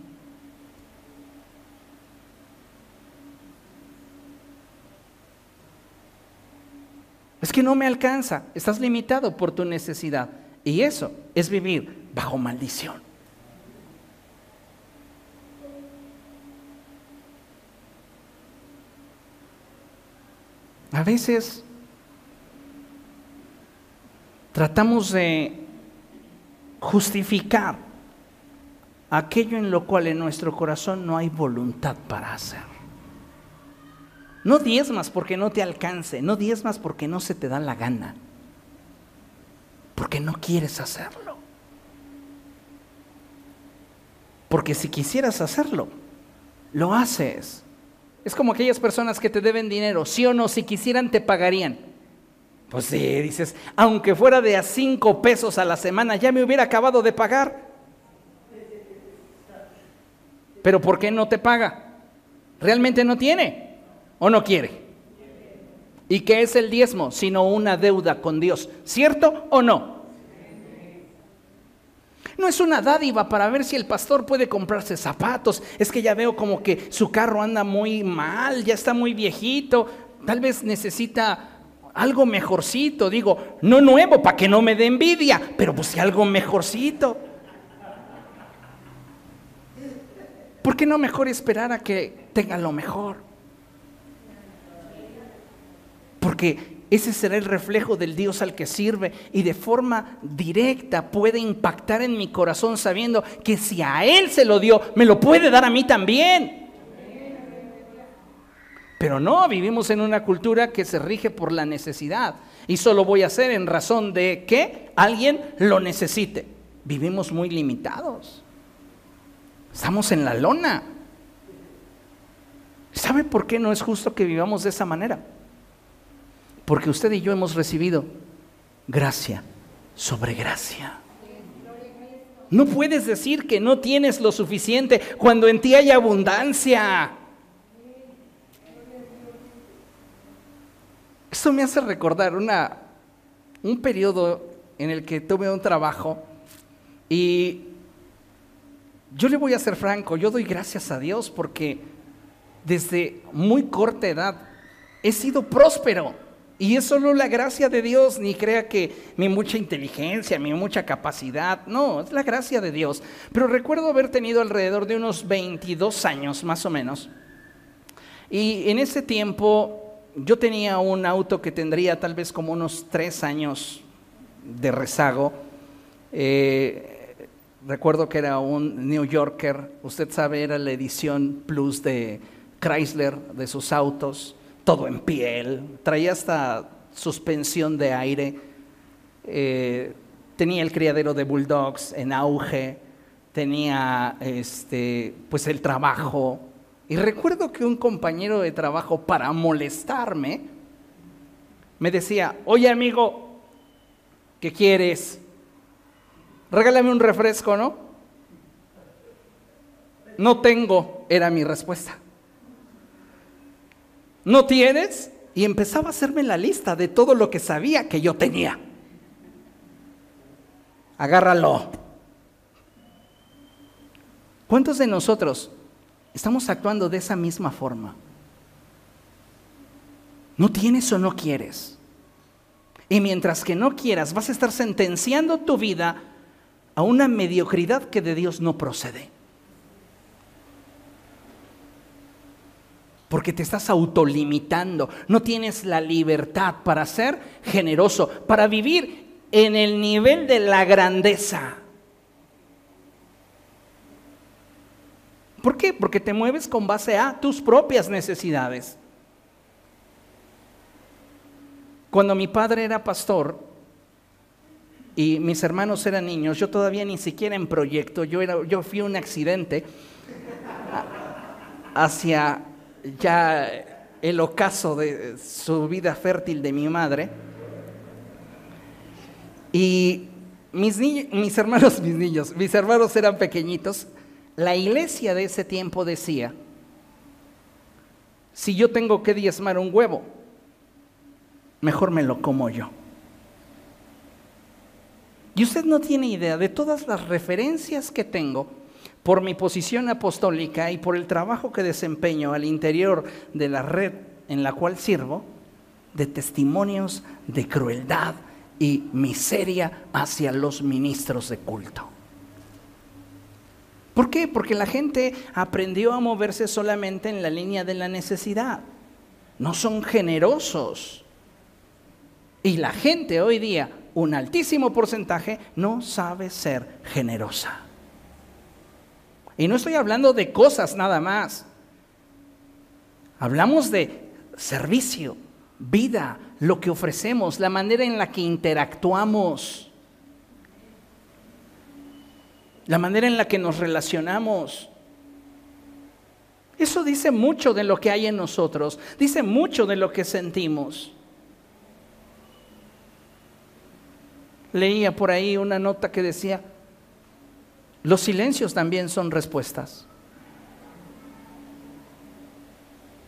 Es que no me alcanza, estás limitado por tu necesidad. Y eso es vivir bajo maldición. A veces tratamos de justificar aquello en lo cual en nuestro corazón no hay voluntad para hacer. No diezmas porque no te alcance, no diezmas porque no se te da la gana porque no quieres hacerlo. Porque si quisieras hacerlo, lo haces. Es como aquellas personas que te deben dinero, sí o no, si quisieran te pagarían. Pues sí, dices, aunque fuera de a cinco pesos a la semana, ya me hubiera acabado de pagar. Pero ¿por qué no te paga? ¿Realmente no tiene o no quiere? ¿Y qué es el diezmo? Sino una deuda con Dios. ¿Cierto o no? No es una dádiva para ver si el pastor puede comprarse zapatos. Es que ya veo como que su carro anda muy mal, ya está muy viejito. Tal vez necesita algo mejorcito. Digo, no nuevo para que no me dé envidia, pero pues algo mejorcito. ¿Por qué no mejor esperar a que tenga lo mejor? Porque ese será el reflejo del Dios al que sirve y de forma directa puede impactar en mi corazón sabiendo que si a Él se lo dio, me lo puede dar a mí también. Pero no, vivimos en una cultura que se rige por la necesidad y solo voy a hacer en razón de que alguien lo necesite. Vivimos muy limitados. Estamos en la lona. ¿Sabe por qué no es justo que vivamos de esa manera? Porque usted y yo hemos recibido gracia sobre gracia. No puedes decir que no tienes lo suficiente cuando en ti hay abundancia. Esto me hace recordar una, un periodo en el que tuve un trabajo y yo le voy a ser franco, yo doy gracias a Dios porque desde muy corta edad he sido próspero. Y es solo la gracia de Dios, ni crea que mi mucha inteligencia, mi mucha capacidad, no, es la gracia de Dios. Pero recuerdo haber tenido alrededor de unos 22 años más o menos. Y en ese tiempo yo tenía un auto que tendría tal vez como unos 3 años de rezago. Eh, recuerdo que era un New Yorker, usted sabe, era la edición plus de Chrysler de sus autos todo en piel, traía hasta suspensión de aire, eh, tenía el criadero de bulldogs en auge, tenía este, pues el trabajo. Y recuerdo que un compañero de trabajo, para molestarme, me decía, oye amigo, ¿qué quieres? Regálame un refresco, ¿no? No tengo, era mi respuesta. ¿No tienes? Y empezaba a hacerme la lista de todo lo que sabía que yo tenía. Agárralo. ¿Cuántos de nosotros estamos actuando de esa misma forma? ¿No tienes o no quieres? Y mientras que no quieras, vas a estar sentenciando tu vida a una mediocridad que de Dios no procede. Porque te estás autolimitando, no tienes la libertad para ser generoso, para vivir en el nivel de la grandeza. ¿Por qué? Porque te mueves con base a tus propias necesidades. Cuando mi padre era pastor y mis hermanos eran niños, yo todavía ni siquiera en proyecto, yo, yo fui un accidente hacia ya el ocaso de su vida fértil de mi madre. Y mis, mis hermanos, mis niños, mis hermanos eran pequeñitos. La iglesia de ese tiempo decía, si yo tengo que diezmar un huevo, mejor me lo como yo. Y usted no tiene idea de todas las referencias que tengo por mi posición apostólica y por el trabajo que desempeño al interior de la red en la cual sirvo, de testimonios de crueldad y miseria hacia los ministros de culto. ¿Por qué? Porque la gente aprendió a moverse solamente en la línea de la necesidad. No son generosos. Y la gente hoy día, un altísimo porcentaje, no sabe ser generosa. Y no estoy hablando de cosas nada más. Hablamos de servicio, vida, lo que ofrecemos, la manera en la que interactuamos, la manera en la que nos relacionamos. Eso dice mucho de lo que hay en nosotros, dice mucho de lo que sentimos. Leía por ahí una nota que decía, los silencios también son respuestas.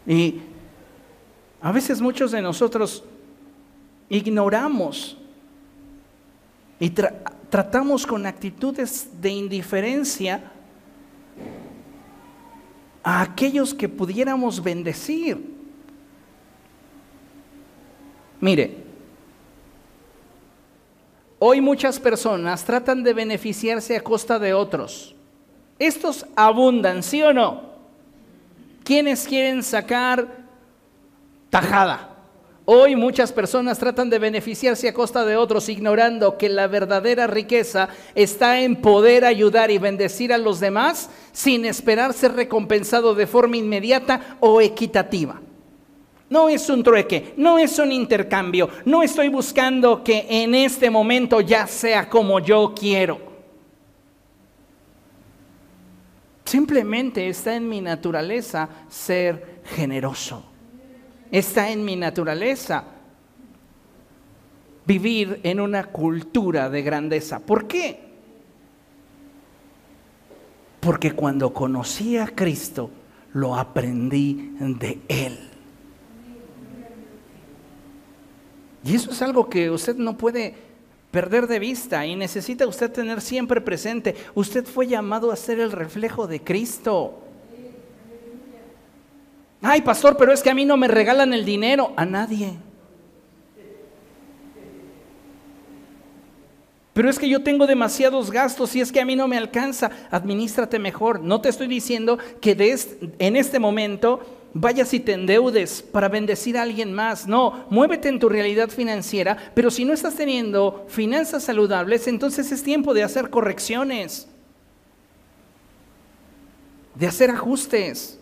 Y a veces muchos de nosotros ignoramos y tratamos con actitudes de indiferencia a aquellos que pudiéramos bendecir. Mire, Hoy muchas personas tratan de beneficiarse a costa de otros. Estos abundan, ¿sí o no? ¿Quiénes quieren sacar tajada? Hoy muchas personas tratan de beneficiarse a costa de otros, ignorando que la verdadera riqueza está en poder ayudar y bendecir a los demás sin esperar ser recompensado de forma inmediata o equitativa. No es un trueque, no es un intercambio, no estoy buscando que en este momento ya sea como yo quiero. Simplemente está en mi naturaleza ser generoso. Está en mi naturaleza vivir en una cultura de grandeza. ¿Por qué? Porque cuando conocí a Cristo, lo aprendí de Él. Y eso es algo que usted no puede perder de vista y necesita usted tener siempre presente. Usted fue llamado a ser el reflejo de Cristo. Ay, pastor, pero es que a mí no me regalan el dinero. A nadie. Pero es que yo tengo demasiados gastos y es que a mí no me alcanza. Administrate mejor. No te estoy diciendo que en este momento vayas y te endeudes para bendecir a alguien más. No, muévete en tu realidad financiera, pero si no estás teniendo finanzas saludables, entonces es tiempo de hacer correcciones, de hacer ajustes.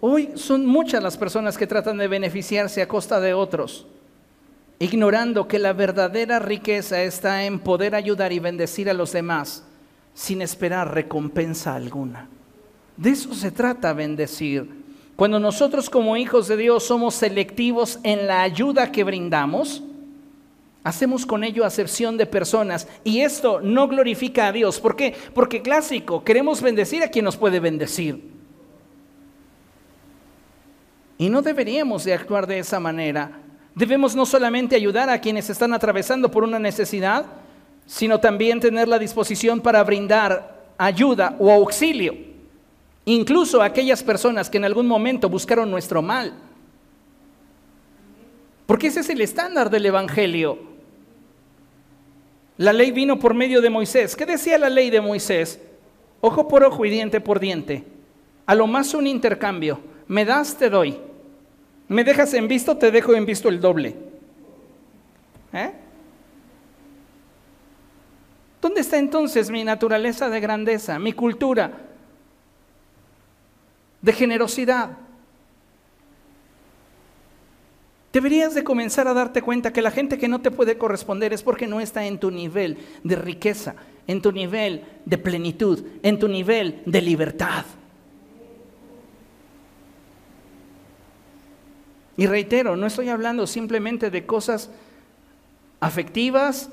Hoy son muchas las personas que tratan de beneficiarse a costa de otros, ignorando que la verdadera riqueza está en poder ayudar y bendecir a los demás sin esperar recompensa alguna. De eso se trata bendecir. Cuando nosotros como hijos de Dios somos selectivos en la ayuda que brindamos, hacemos con ello acepción de personas y esto no glorifica a Dios. ¿Por qué? Porque clásico, queremos bendecir a quien nos puede bendecir. Y no deberíamos de actuar de esa manera. Debemos no solamente ayudar a quienes están atravesando por una necesidad, sino también tener la disposición para brindar ayuda o auxilio incluso aquellas personas que en algún momento buscaron nuestro mal. Porque ese es el estándar del Evangelio. La ley vino por medio de Moisés. ¿Qué decía la ley de Moisés? Ojo por ojo y diente por diente. A lo más un intercambio. Me das, te doy. Me dejas en visto, te dejo en visto el doble. ¿Eh? ¿Dónde está entonces mi naturaleza de grandeza, mi cultura? De generosidad. Deberías de comenzar a darte cuenta que la gente que no te puede corresponder es porque no está en tu nivel de riqueza, en tu nivel de plenitud, en tu nivel de libertad. Y reitero, no estoy hablando simplemente de cosas afectivas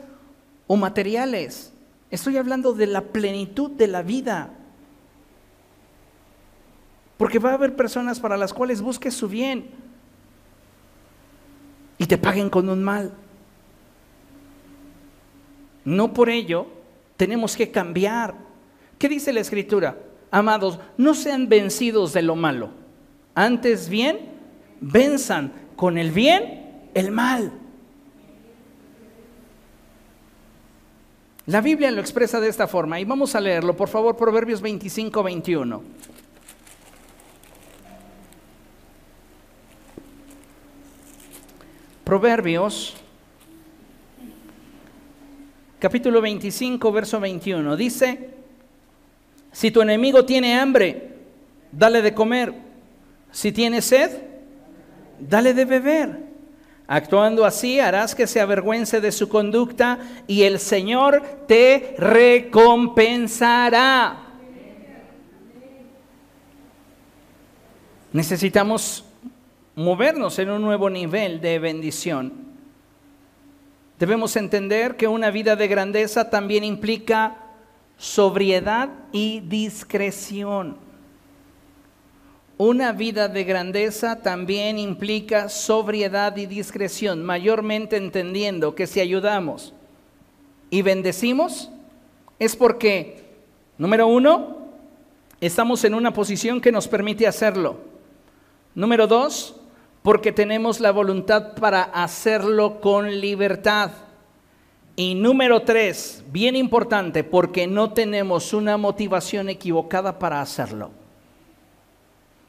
o materiales. Estoy hablando de la plenitud de la vida. Porque va a haber personas para las cuales busques su bien y te paguen con un mal. No por ello tenemos que cambiar. ¿Qué dice la escritura? Amados, no sean vencidos de lo malo. Antes bien, venzan con el bien el mal. La Biblia lo expresa de esta forma y vamos a leerlo, por favor, Proverbios 25, 21. Proverbios, capítulo 25, verso 21. Dice, si tu enemigo tiene hambre, dale de comer. Si tiene sed, dale de beber. Actuando así harás que se avergüence de su conducta y el Señor te recompensará. Necesitamos movernos en un nuevo nivel de bendición. Debemos entender que una vida de grandeza también implica sobriedad y discreción. Una vida de grandeza también implica sobriedad y discreción, mayormente entendiendo que si ayudamos y bendecimos es porque, número uno, estamos en una posición que nos permite hacerlo. Número dos, porque tenemos la voluntad para hacerlo con libertad. Y número tres, bien importante, porque no tenemos una motivación equivocada para hacerlo.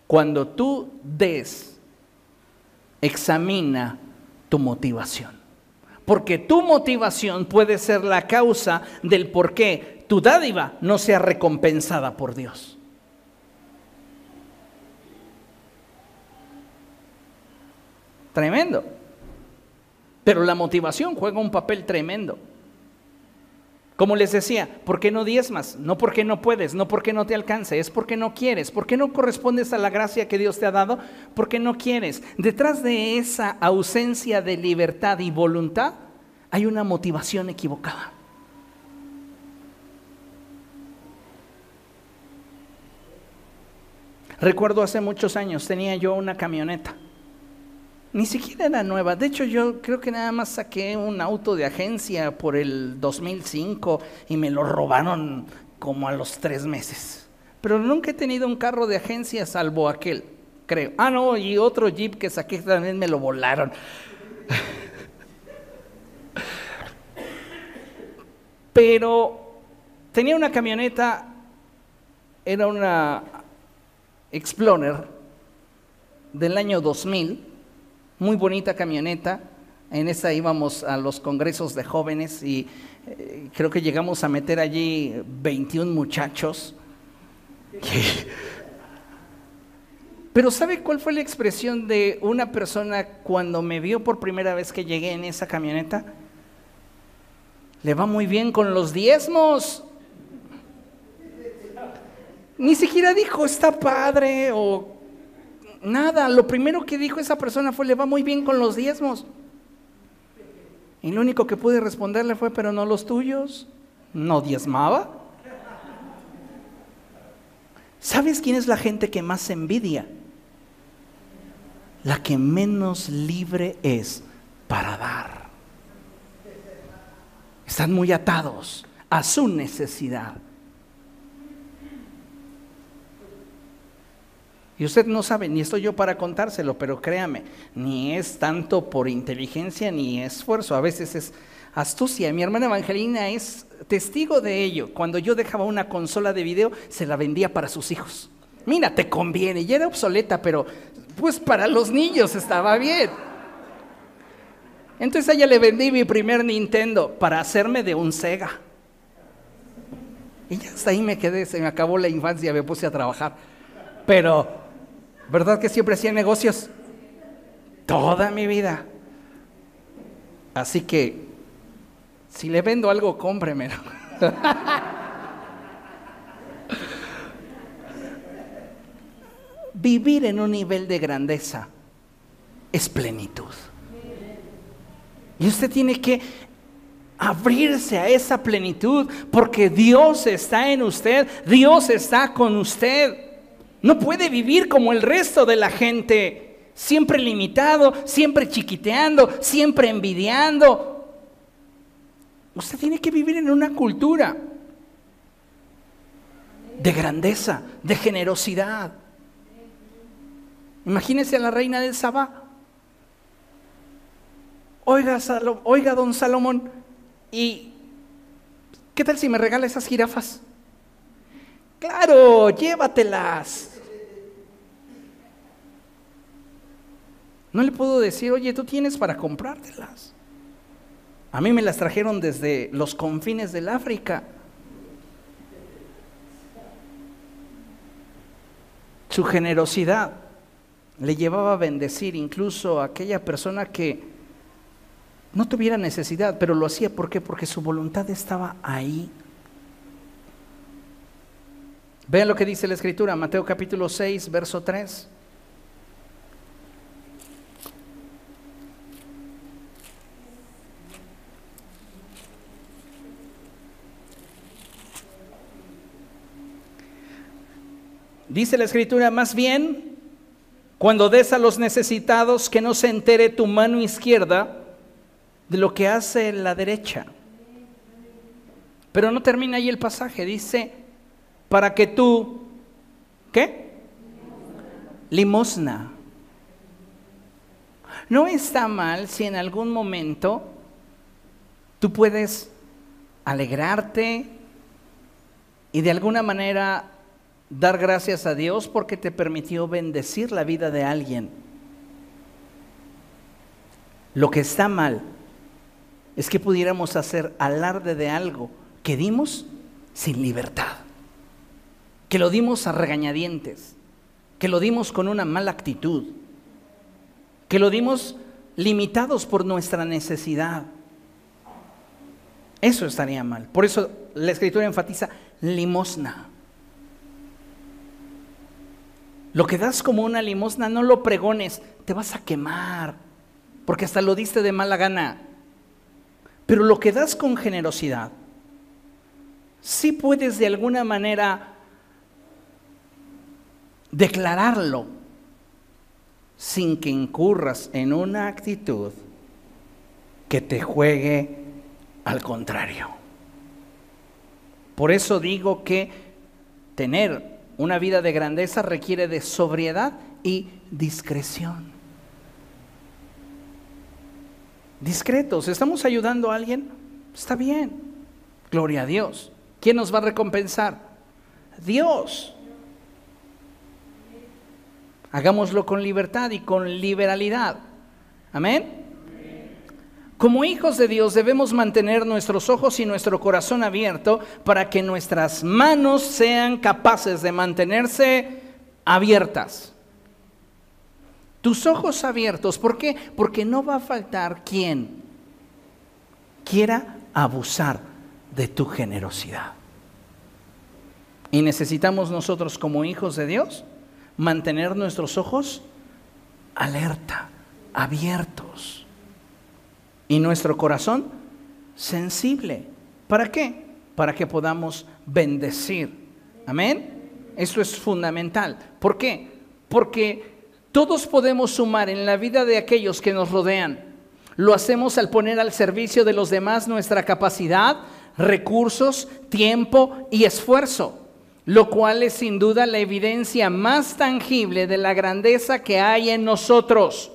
Cuando tú des, examina tu motivación. Porque tu motivación puede ser la causa del por qué tu dádiva no sea recompensada por Dios. Tremendo. Pero la motivación juega un papel tremendo. Como les decía, ¿por qué no diezmas? No porque no puedes, no porque no te alcance, es porque no quieres. ¿Por qué no correspondes a la gracia que Dios te ha dado? Porque no quieres. Detrás de esa ausencia de libertad y voluntad hay una motivación equivocada. Recuerdo hace muchos años, tenía yo una camioneta ni siquiera era nueva. De hecho, yo creo que nada más saqué un auto de agencia por el 2005 y me lo robaron como a los tres meses. Pero nunca he tenido un carro de agencia salvo aquel, creo. Ah, no, y otro Jeep que saqué también me lo volaron. Pero tenía una camioneta, era una Explorer del año 2000 muy bonita camioneta. En esa íbamos a los congresos de jóvenes y eh, creo que llegamos a meter allí 21 muchachos. Pero ¿sabe cuál fue la expresión de una persona cuando me vio por primera vez que llegué en esa camioneta? Le va muy bien con los diezmos. Ni siquiera dijo, está padre o nada, lo primero que dijo esa persona fue, le va muy bien con los diezmos. Y lo único que pude responderle fue, pero no los tuyos. ¿No diezmaba? ¿Sabes quién es la gente que más envidia? La que menos libre es para dar. Están muy atados a su necesidad. Y usted no sabe, ni estoy yo para contárselo, pero créame, ni es tanto por inteligencia ni esfuerzo, a veces es astucia. Mi hermana Evangelina es testigo de ello. Cuando yo dejaba una consola de video, se la vendía para sus hijos. Mira, te conviene, ya era obsoleta, pero pues para los niños estaba bien. Entonces a ella le vendí mi primer Nintendo para hacerme de un Sega. Y ya hasta ahí me quedé, se me acabó la infancia, me puse a trabajar. Pero ¿Verdad que siempre hacía negocios? Toda mi vida. Así que, si le vendo algo, cómpremelo. Vivir en un nivel de grandeza es plenitud. Y usted tiene que abrirse a esa plenitud porque Dios está en usted, Dios está con usted. No puede vivir como el resto de la gente, siempre limitado, siempre chiquiteando, siempre envidiando. Usted tiene que vivir en una cultura de grandeza, de generosidad. Imagínese a la reina del Sabá. Oiga, oiga, don Salomón, ¿y qué tal si me regala esas jirafas? Claro, llévatelas. No le puedo decir, oye, tú tienes para comprártelas. A mí me las trajeron desde los confines del África. Su generosidad le llevaba a bendecir incluso a aquella persona que no tuviera necesidad, pero lo hacía ¿por qué? Porque su voluntad estaba ahí. Vean lo que dice la escritura, Mateo capítulo 6, verso 3. Dice la escritura, más bien, cuando des a los necesitados, que no se entere tu mano izquierda de lo que hace la derecha. Pero no termina ahí el pasaje, dice, para que tú, ¿qué? Limosna. No está mal si en algún momento tú puedes alegrarte y de alguna manera dar gracias a Dios porque te permitió bendecir la vida de alguien. Lo que está mal es que pudiéramos hacer alarde de algo que dimos sin libertad, que lo dimos a regañadientes, que lo dimos con una mala actitud, que lo dimos limitados por nuestra necesidad. Eso estaría mal. Por eso la escritura enfatiza limosna. Lo que das como una limosna, no lo pregones, te vas a quemar, porque hasta lo diste de mala gana. Pero lo que das con generosidad, sí puedes de alguna manera declararlo sin que incurras en una actitud que te juegue al contrario. Por eso digo que tener una vida de grandeza requiere de sobriedad y discreción. Discretos, ¿estamos ayudando a alguien? Está bien, gloria a Dios. ¿Quién nos va a recompensar? Dios. Hagámoslo con libertad y con liberalidad. Amén. Como hijos de Dios debemos mantener nuestros ojos y nuestro corazón abierto para que nuestras manos sean capaces de mantenerse abiertas. Tus ojos abiertos, ¿por qué? Porque no va a faltar quien quiera abusar de tu generosidad. Y necesitamos nosotros como hijos de Dios mantener nuestros ojos alerta, abiertos. Y nuestro corazón sensible. ¿Para qué? Para que podamos bendecir. Amén. Eso es fundamental. ¿Por qué? Porque todos podemos sumar en la vida de aquellos que nos rodean. Lo hacemos al poner al servicio de los demás nuestra capacidad, recursos, tiempo y esfuerzo lo cual es sin duda la evidencia más tangible de la grandeza que hay en nosotros.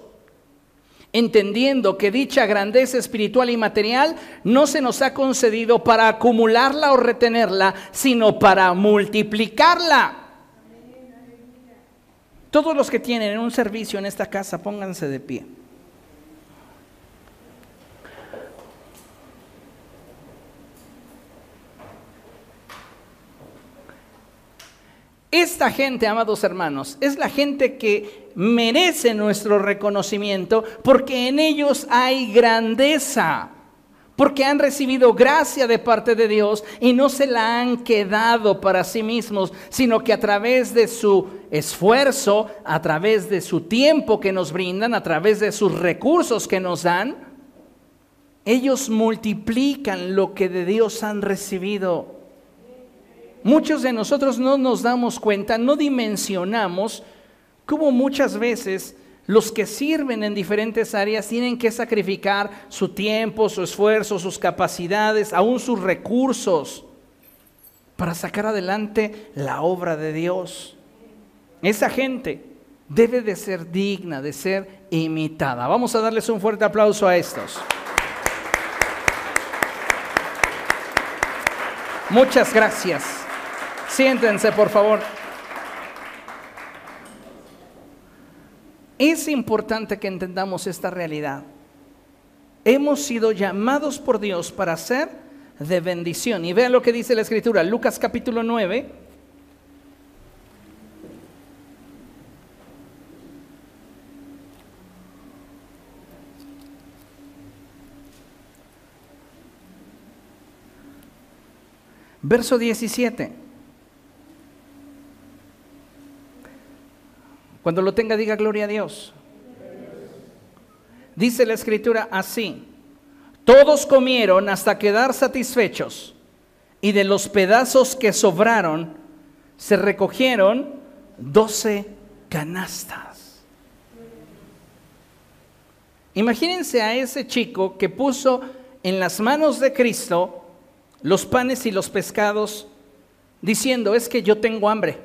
Entendiendo que dicha grandeza espiritual y material no se nos ha concedido para acumularla o retenerla, sino para multiplicarla. Todos los que tienen un servicio en esta casa, pónganse de pie. Esta gente, amados hermanos, es la gente que merece nuestro reconocimiento porque en ellos hay grandeza, porque han recibido gracia de parte de Dios y no se la han quedado para sí mismos, sino que a través de su esfuerzo, a través de su tiempo que nos brindan, a través de sus recursos que nos dan, ellos multiplican lo que de Dios han recibido. Muchos de nosotros no nos damos cuenta, no dimensionamos cómo muchas veces los que sirven en diferentes áreas tienen que sacrificar su tiempo, su esfuerzo, sus capacidades, aún sus recursos para sacar adelante la obra de Dios. Esa gente debe de ser digna, de ser imitada. Vamos a darles un fuerte aplauso a estos. Muchas gracias. Siéntense, por favor. Es importante que entendamos esta realidad. Hemos sido llamados por Dios para ser de bendición. Y vean lo que dice la Escritura, Lucas capítulo 9. Verso 17. Cuando lo tenga, diga gloria a Dios. Dice la escritura así. Todos comieron hasta quedar satisfechos y de los pedazos que sobraron se recogieron doce canastas. Imagínense a ese chico que puso en las manos de Cristo los panes y los pescados diciendo, es que yo tengo hambre,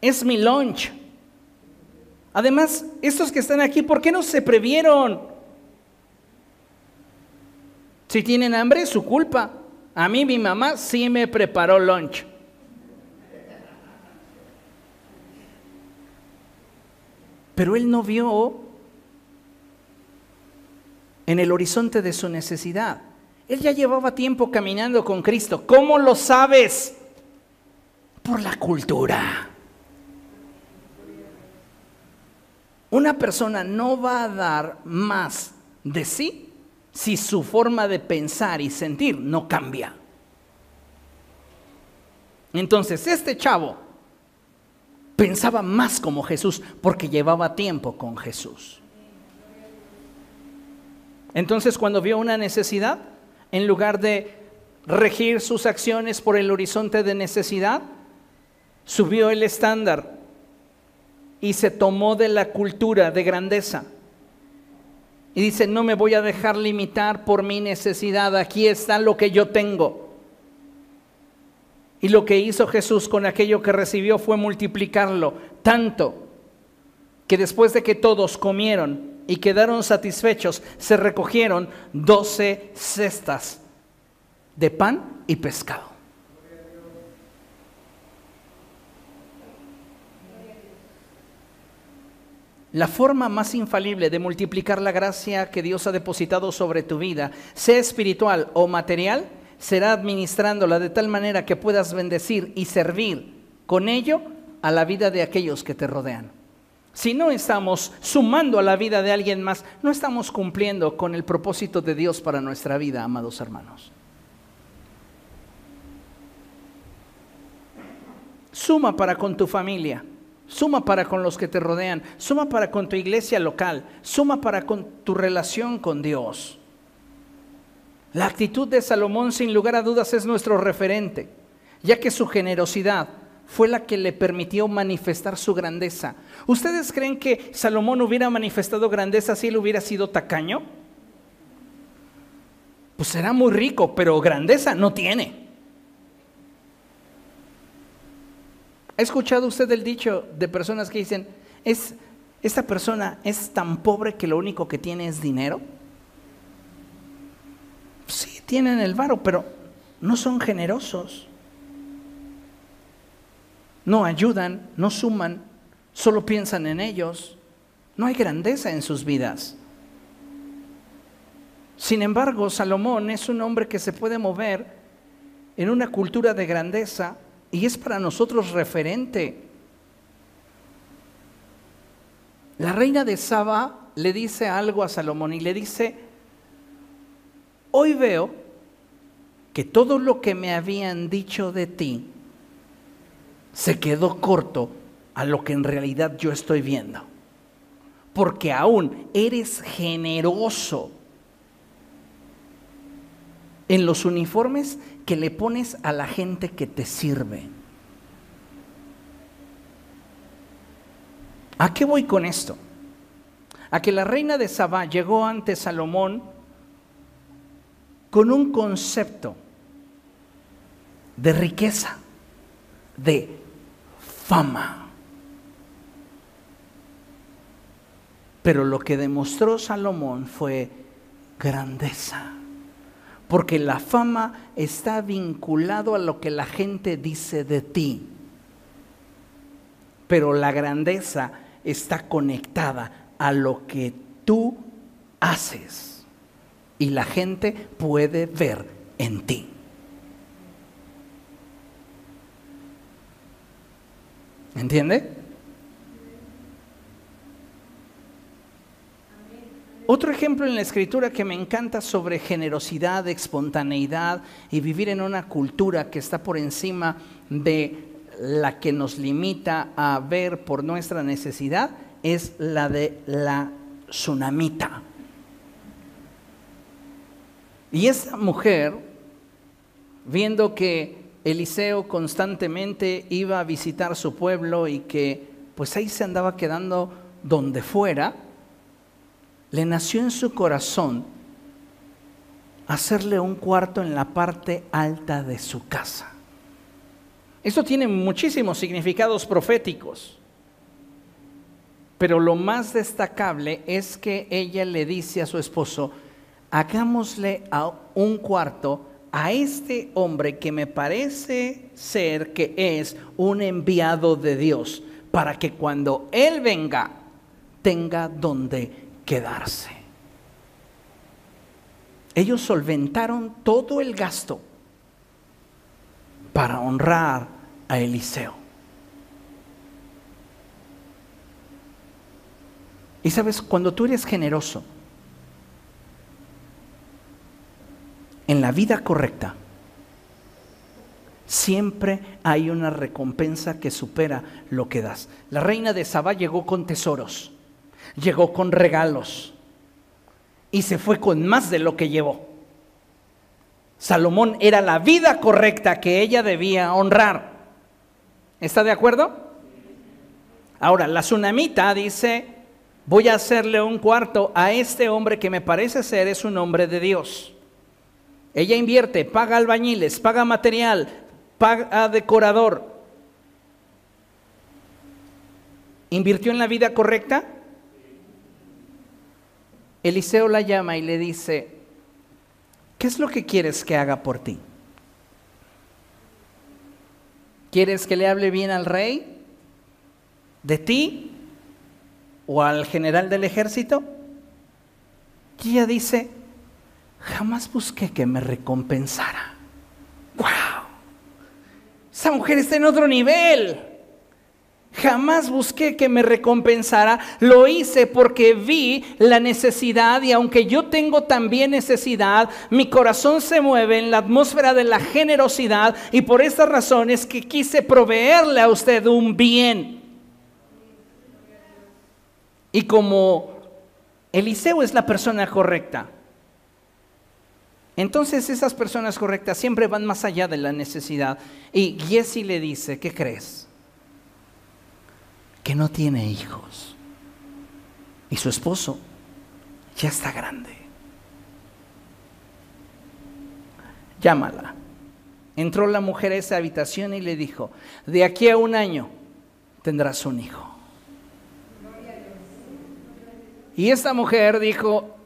es mi lunch. Además, estos que están aquí, ¿por qué no se previeron? Si tienen hambre, su culpa. A mí mi mamá sí me preparó lunch. Pero él no vio en el horizonte de su necesidad. Él ya llevaba tiempo caminando con Cristo. ¿Cómo lo sabes? Por la cultura. Una persona no va a dar más de sí si su forma de pensar y sentir no cambia. Entonces, este chavo pensaba más como Jesús porque llevaba tiempo con Jesús. Entonces, cuando vio una necesidad, en lugar de regir sus acciones por el horizonte de necesidad, subió el estándar y se tomó de la cultura de grandeza. Y dice, no me voy a dejar limitar por mi necesidad, aquí está lo que yo tengo. Y lo que hizo Jesús con aquello que recibió fue multiplicarlo, tanto que después de que todos comieron y quedaron satisfechos, se recogieron doce cestas de pan y pescado. La forma más infalible de multiplicar la gracia que Dios ha depositado sobre tu vida, sea espiritual o material, será administrándola de tal manera que puedas bendecir y servir con ello a la vida de aquellos que te rodean. Si no estamos sumando a la vida de alguien más, no estamos cumpliendo con el propósito de Dios para nuestra vida, amados hermanos. Suma para con tu familia Suma para con los que te rodean, suma para con tu iglesia local, suma para con tu relación con Dios. La actitud de Salomón sin lugar a dudas es nuestro referente, ya que su generosidad fue la que le permitió manifestar su grandeza. ¿Ustedes creen que Salomón hubiera manifestado grandeza si él hubiera sido tacaño? Pues será muy rico, pero grandeza no tiene. ¿Ha escuchado usted el dicho de personas que dicen, es, esta persona es tan pobre que lo único que tiene es dinero? Sí, tienen el varo, pero no son generosos. No ayudan, no suman, solo piensan en ellos. No hay grandeza en sus vidas. Sin embargo, Salomón es un hombre que se puede mover en una cultura de grandeza y es para nosotros referente. La reina de Saba le dice algo a Salomón y le dice, hoy veo que todo lo que me habían dicho de ti se quedó corto a lo que en realidad yo estoy viendo. Porque aún eres generoso en los uniformes que le pones a la gente que te sirve. ¿A qué voy con esto? A que la reina de Sabá llegó ante Salomón con un concepto de riqueza, de fama. Pero lo que demostró Salomón fue grandeza porque la fama está vinculado a lo que la gente dice de ti. Pero la grandeza está conectada a lo que tú haces y la gente puede ver en ti. ¿Entiende? Otro ejemplo en la escritura que me encanta sobre generosidad, espontaneidad y vivir en una cultura que está por encima de la que nos limita a ver por nuestra necesidad es la de la tsunamita. Y esa mujer, viendo que Eliseo constantemente iba a visitar su pueblo y que pues ahí se andaba quedando donde fuera, le nació en su corazón hacerle un cuarto en la parte alta de su casa. Esto tiene muchísimos significados proféticos, pero lo más destacable es que ella le dice a su esposo, hagámosle a un cuarto a este hombre que me parece ser que es un enviado de Dios, para que cuando Él venga tenga donde quedarse. Ellos solventaron todo el gasto para honrar a Eliseo. Y sabes, cuando tú eres generoso en la vida correcta, siempre hay una recompensa que supera lo que das. La reina de Sabá llegó con tesoros llegó con regalos y se fue con más de lo que llevó. Salomón era la vida correcta que ella debía honrar. ¿Está de acuerdo? Ahora, la tsunamita dice, voy a hacerle un cuarto a este hombre que me parece ser es un hombre de Dios. Ella invierte, paga albañiles, paga material, paga decorador. ¿Invirtió en la vida correcta? Eliseo la llama y le dice, ¿qué es lo que quieres que haga por ti? ¿Quieres que le hable bien al rey? ¿De ti? ¿O al general del ejército? Y ella dice, jamás busqué que me recompensara. ¡Wow! Esa mujer está en otro nivel. Jamás busqué que me recompensara, lo hice porque vi la necesidad y aunque yo tengo también necesidad, mi corazón se mueve en la atmósfera de la generosidad y por esta razón es que quise proveerle a usted un bien. Y como Eliseo es la persona correcta, entonces esas personas correctas siempre van más allá de la necesidad. Y Jesse le dice, ¿qué crees? Que no tiene hijos. Y su esposo ya está grande. Llámala. Entró la mujer a esa habitación y le dijo, de aquí a un año tendrás un hijo. Y esta mujer dijo,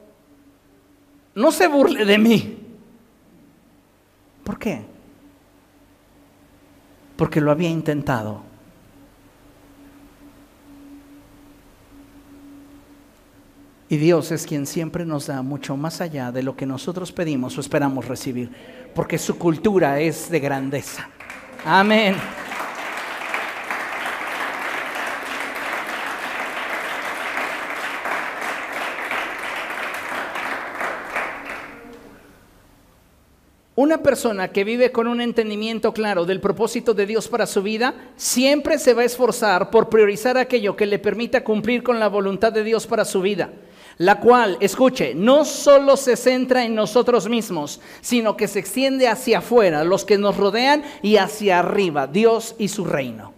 no se burle de mí. ¿Por qué? Porque lo había intentado. Y Dios es quien siempre nos da mucho más allá de lo que nosotros pedimos o esperamos recibir, porque su cultura es de grandeza. Amén. Una persona que vive con un entendimiento claro del propósito de Dios para su vida, siempre se va a esforzar por priorizar aquello que le permita cumplir con la voluntad de Dios para su vida, la cual, escuche, no solo se centra en nosotros mismos, sino que se extiende hacia afuera, los que nos rodean, y hacia arriba, Dios y su reino.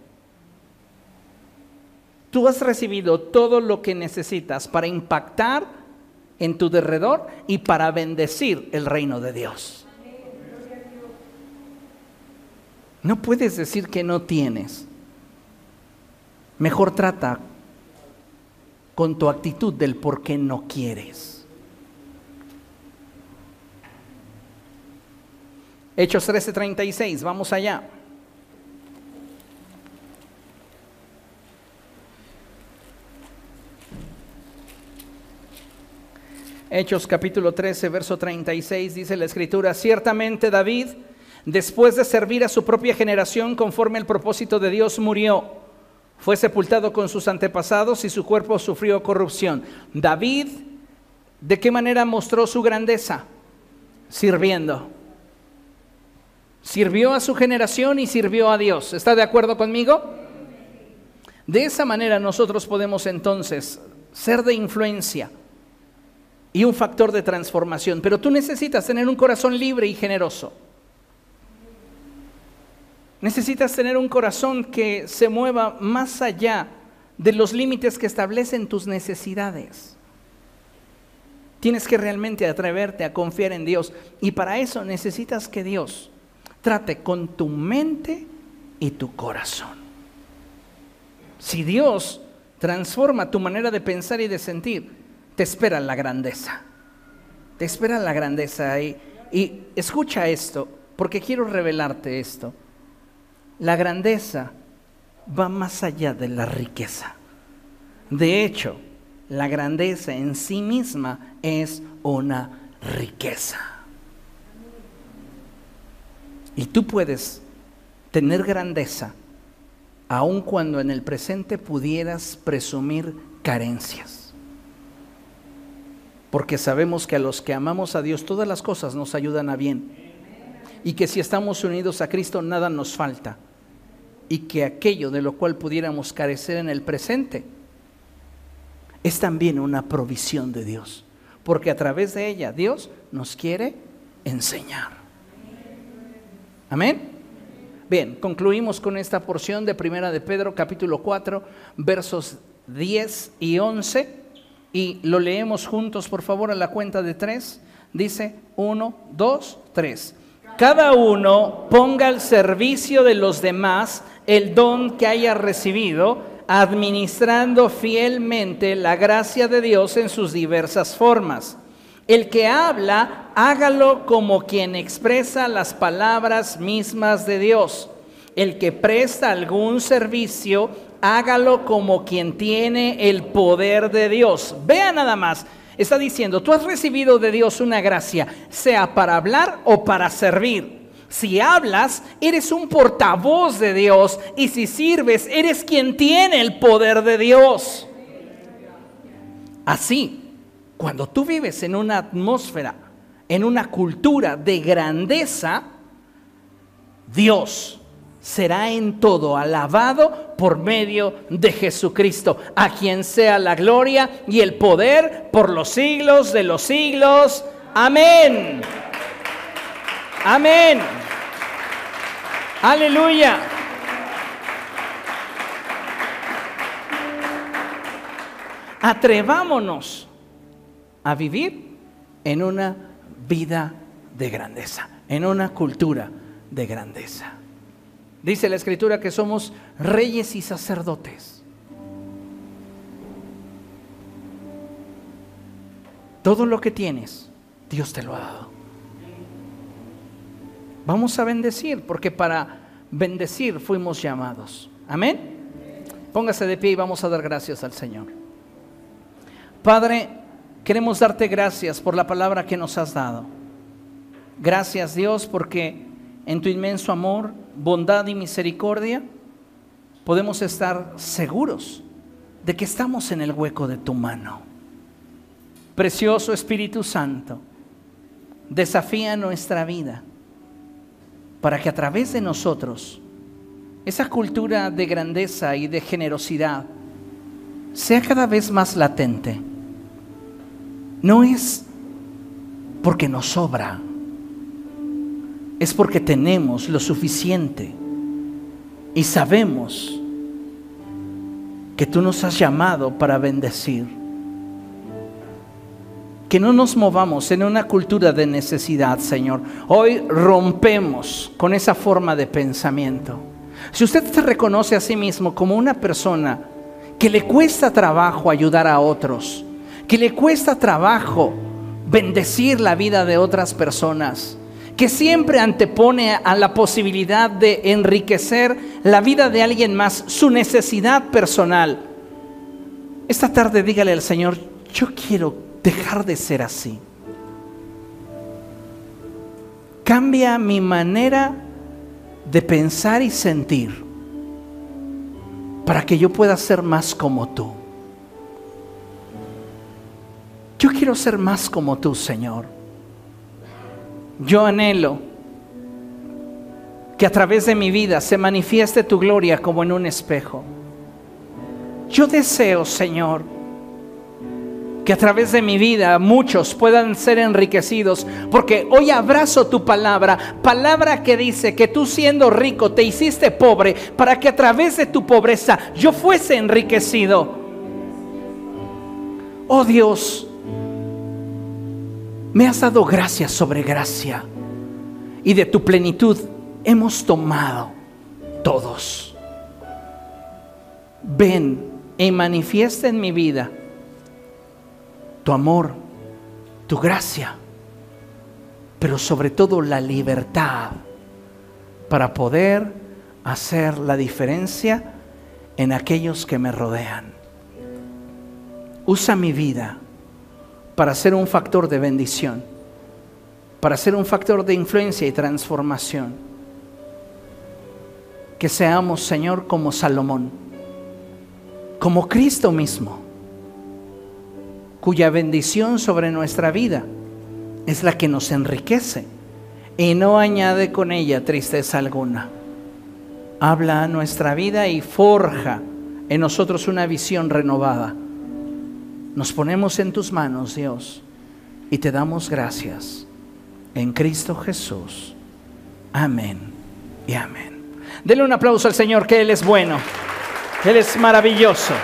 Tú has recibido todo lo que necesitas para impactar en tu derredor y para bendecir el reino de Dios. No puedes decir que no tienes. Mejor trata con tu actitud del por qué no quieres. Hechos 13:36, vamos allá. Hechos capítulo 13, verso 36, dice la escritura, ciertamente David después de servir a su propia generación conforme al propósito de Dios, murió. Fue sepultado con sus antepasados y su cuerpo sufrió corrupción. David, ¿de qué manera mostró su grandeza? Sirviendo. Sirvió a su generación y sirvió a Dios. ¿Está de acuerdo conmigo? De esa manera nosotros podemos entonces ser de influencia y un factor de transformación. Pero tú necesitas tener un corazón libre y generoso. Necesitas tener un corazón que se mueva más allá de los límites que establecen tus necesidades. Tienes que realmente atreverte a confiar en Dios y para eso necesitas que Dios trate con tu mente y tu corazón. Si Dios transforma tu manera de pensar y de sentir, te espera la grandeza. Te espera la grandeza y, y escucha esto, porque quiero revelarte esto. La grandeza va más allá de la riqueza. De hecho, la grandeza en sí misma es una riqueza. Y tú puedes tener grandeza aun cuando en el presente pudieras presumir carencias. Porque sabemos que a los que amamos a Dios todas las cosas nos ayudan a bien. Y que si estamos unidos a Cristo nada nos falta y que aquello de lo cual pudiéramos carecer en el presente es también una provisión de Dios, porque a través de ella Dios nos quiere enseñar. Amén. Bien, concluimos con esta porción de Primera de Pedro capítulo 4, versos 10 y 11 y lo leemos juntos, por favor, a la cuenta de tres. Dice 1, 2, 3. Cada uno ponga al servicio de los demás el don que haya recibido, administrando fielmente la gracia de Dios en sus diversas formas. El que habla, hágalo como quien expresa las palabras mismas de Dios. El que presta algún servicio, hágalo como quien tiene el poder de Dios. Vea nada más, está diciendo, tú has recibido de Dios una gracia, sea para hablar o para servir. Si hablas, eres un portavoz de Dios y si sirves, eres quien tiene el poder de Dios. Así, cuando tú vives en una atmósfera, en una cultura de grandeza, Dios será en todo alabado por medio de Jesucristo, a quien sea la gloria y el poder por los siglos de los siglos. Amén. Amén. Aleluya. Atrevámonos a vivir en una vida de grandeza, en una cultura de grandeza. Dice la escritura que somos reyes y sacerdotes. Todo lo que tienes, Dios te lo ha dado. Vamos a bendecir, porque para bendecir fuimos llamados. Amén. Póngase de pie y vamos a dar gracias al Señor. Padre, queremos darte gracias por la palabra que nos has dado. Gracias Dios porque en tu inmenso amor, bondad y misericordia podemos estar seguros de que estamos en el hueco de tu mano. Precioso Espíritu Santo, desafía nuestra vida para que a través de nosotros esa cultura de grandeza y de generosidad sea cada vez más latente. No es porque nos sobra, es porque tenemos lo suficiente y sabemos que tú nos has llamado para bendecir. Que no nos movamos en una cultura de necesidad, Señor. Hoy rompemos con esa forma de pensamiento. Si usted se reconoce a sí mismo como una persona que le cuesta trabajo ayudar a otros, que le cuesta trabajo bendecir la vida de otras personas, que siempre antepone a la posibilidad de enriquecer la vida de alguien más, su necesidad personal. Esta tarde dígale al Señor, yo quiero dejar de ser así. Cambia mi manera de pensar y sentir para que yo pueda ser más como tú. Yo quiero ser más como tú, Señor. Yo anhelo que a través de mi vida se manifieste tu gloria como en un espejo. Yo deseo, Señor, que a través de mi vida muchos puedan ser enriquecidos, porque hoy abrazo tu palabra, palabra que dice que tú siendo rico te hiciste pobre para que a través de tu pobreza yo fuese enriquecido. Oh Dios, me has dado gracia sobre gracia y de tu plenitud hemos tomado todos. Ven y manifiesta en mi vida tu amor, tu gracia, pero sobre todo la libertad para poder hacer la diferencia en aquellos que me rodean. Usa mi vida para ser un factor de bendición, para ser un factor de influencia y transformación. Que seamos, Señor, como Salomón, como Cristo mismo cuya bendición sobre nuestra vida es la que nos enriquece y no añade con ella tristeza alguna. Habla a nuestra vida y forja en nosotros una visión renovada. Nos ponemos en tus manos, Dios, y te damos gracias. En Cristo Jesús. Amén y amén. Dele un aplauso al Señor, que Él es bueno, Él es maravilloso.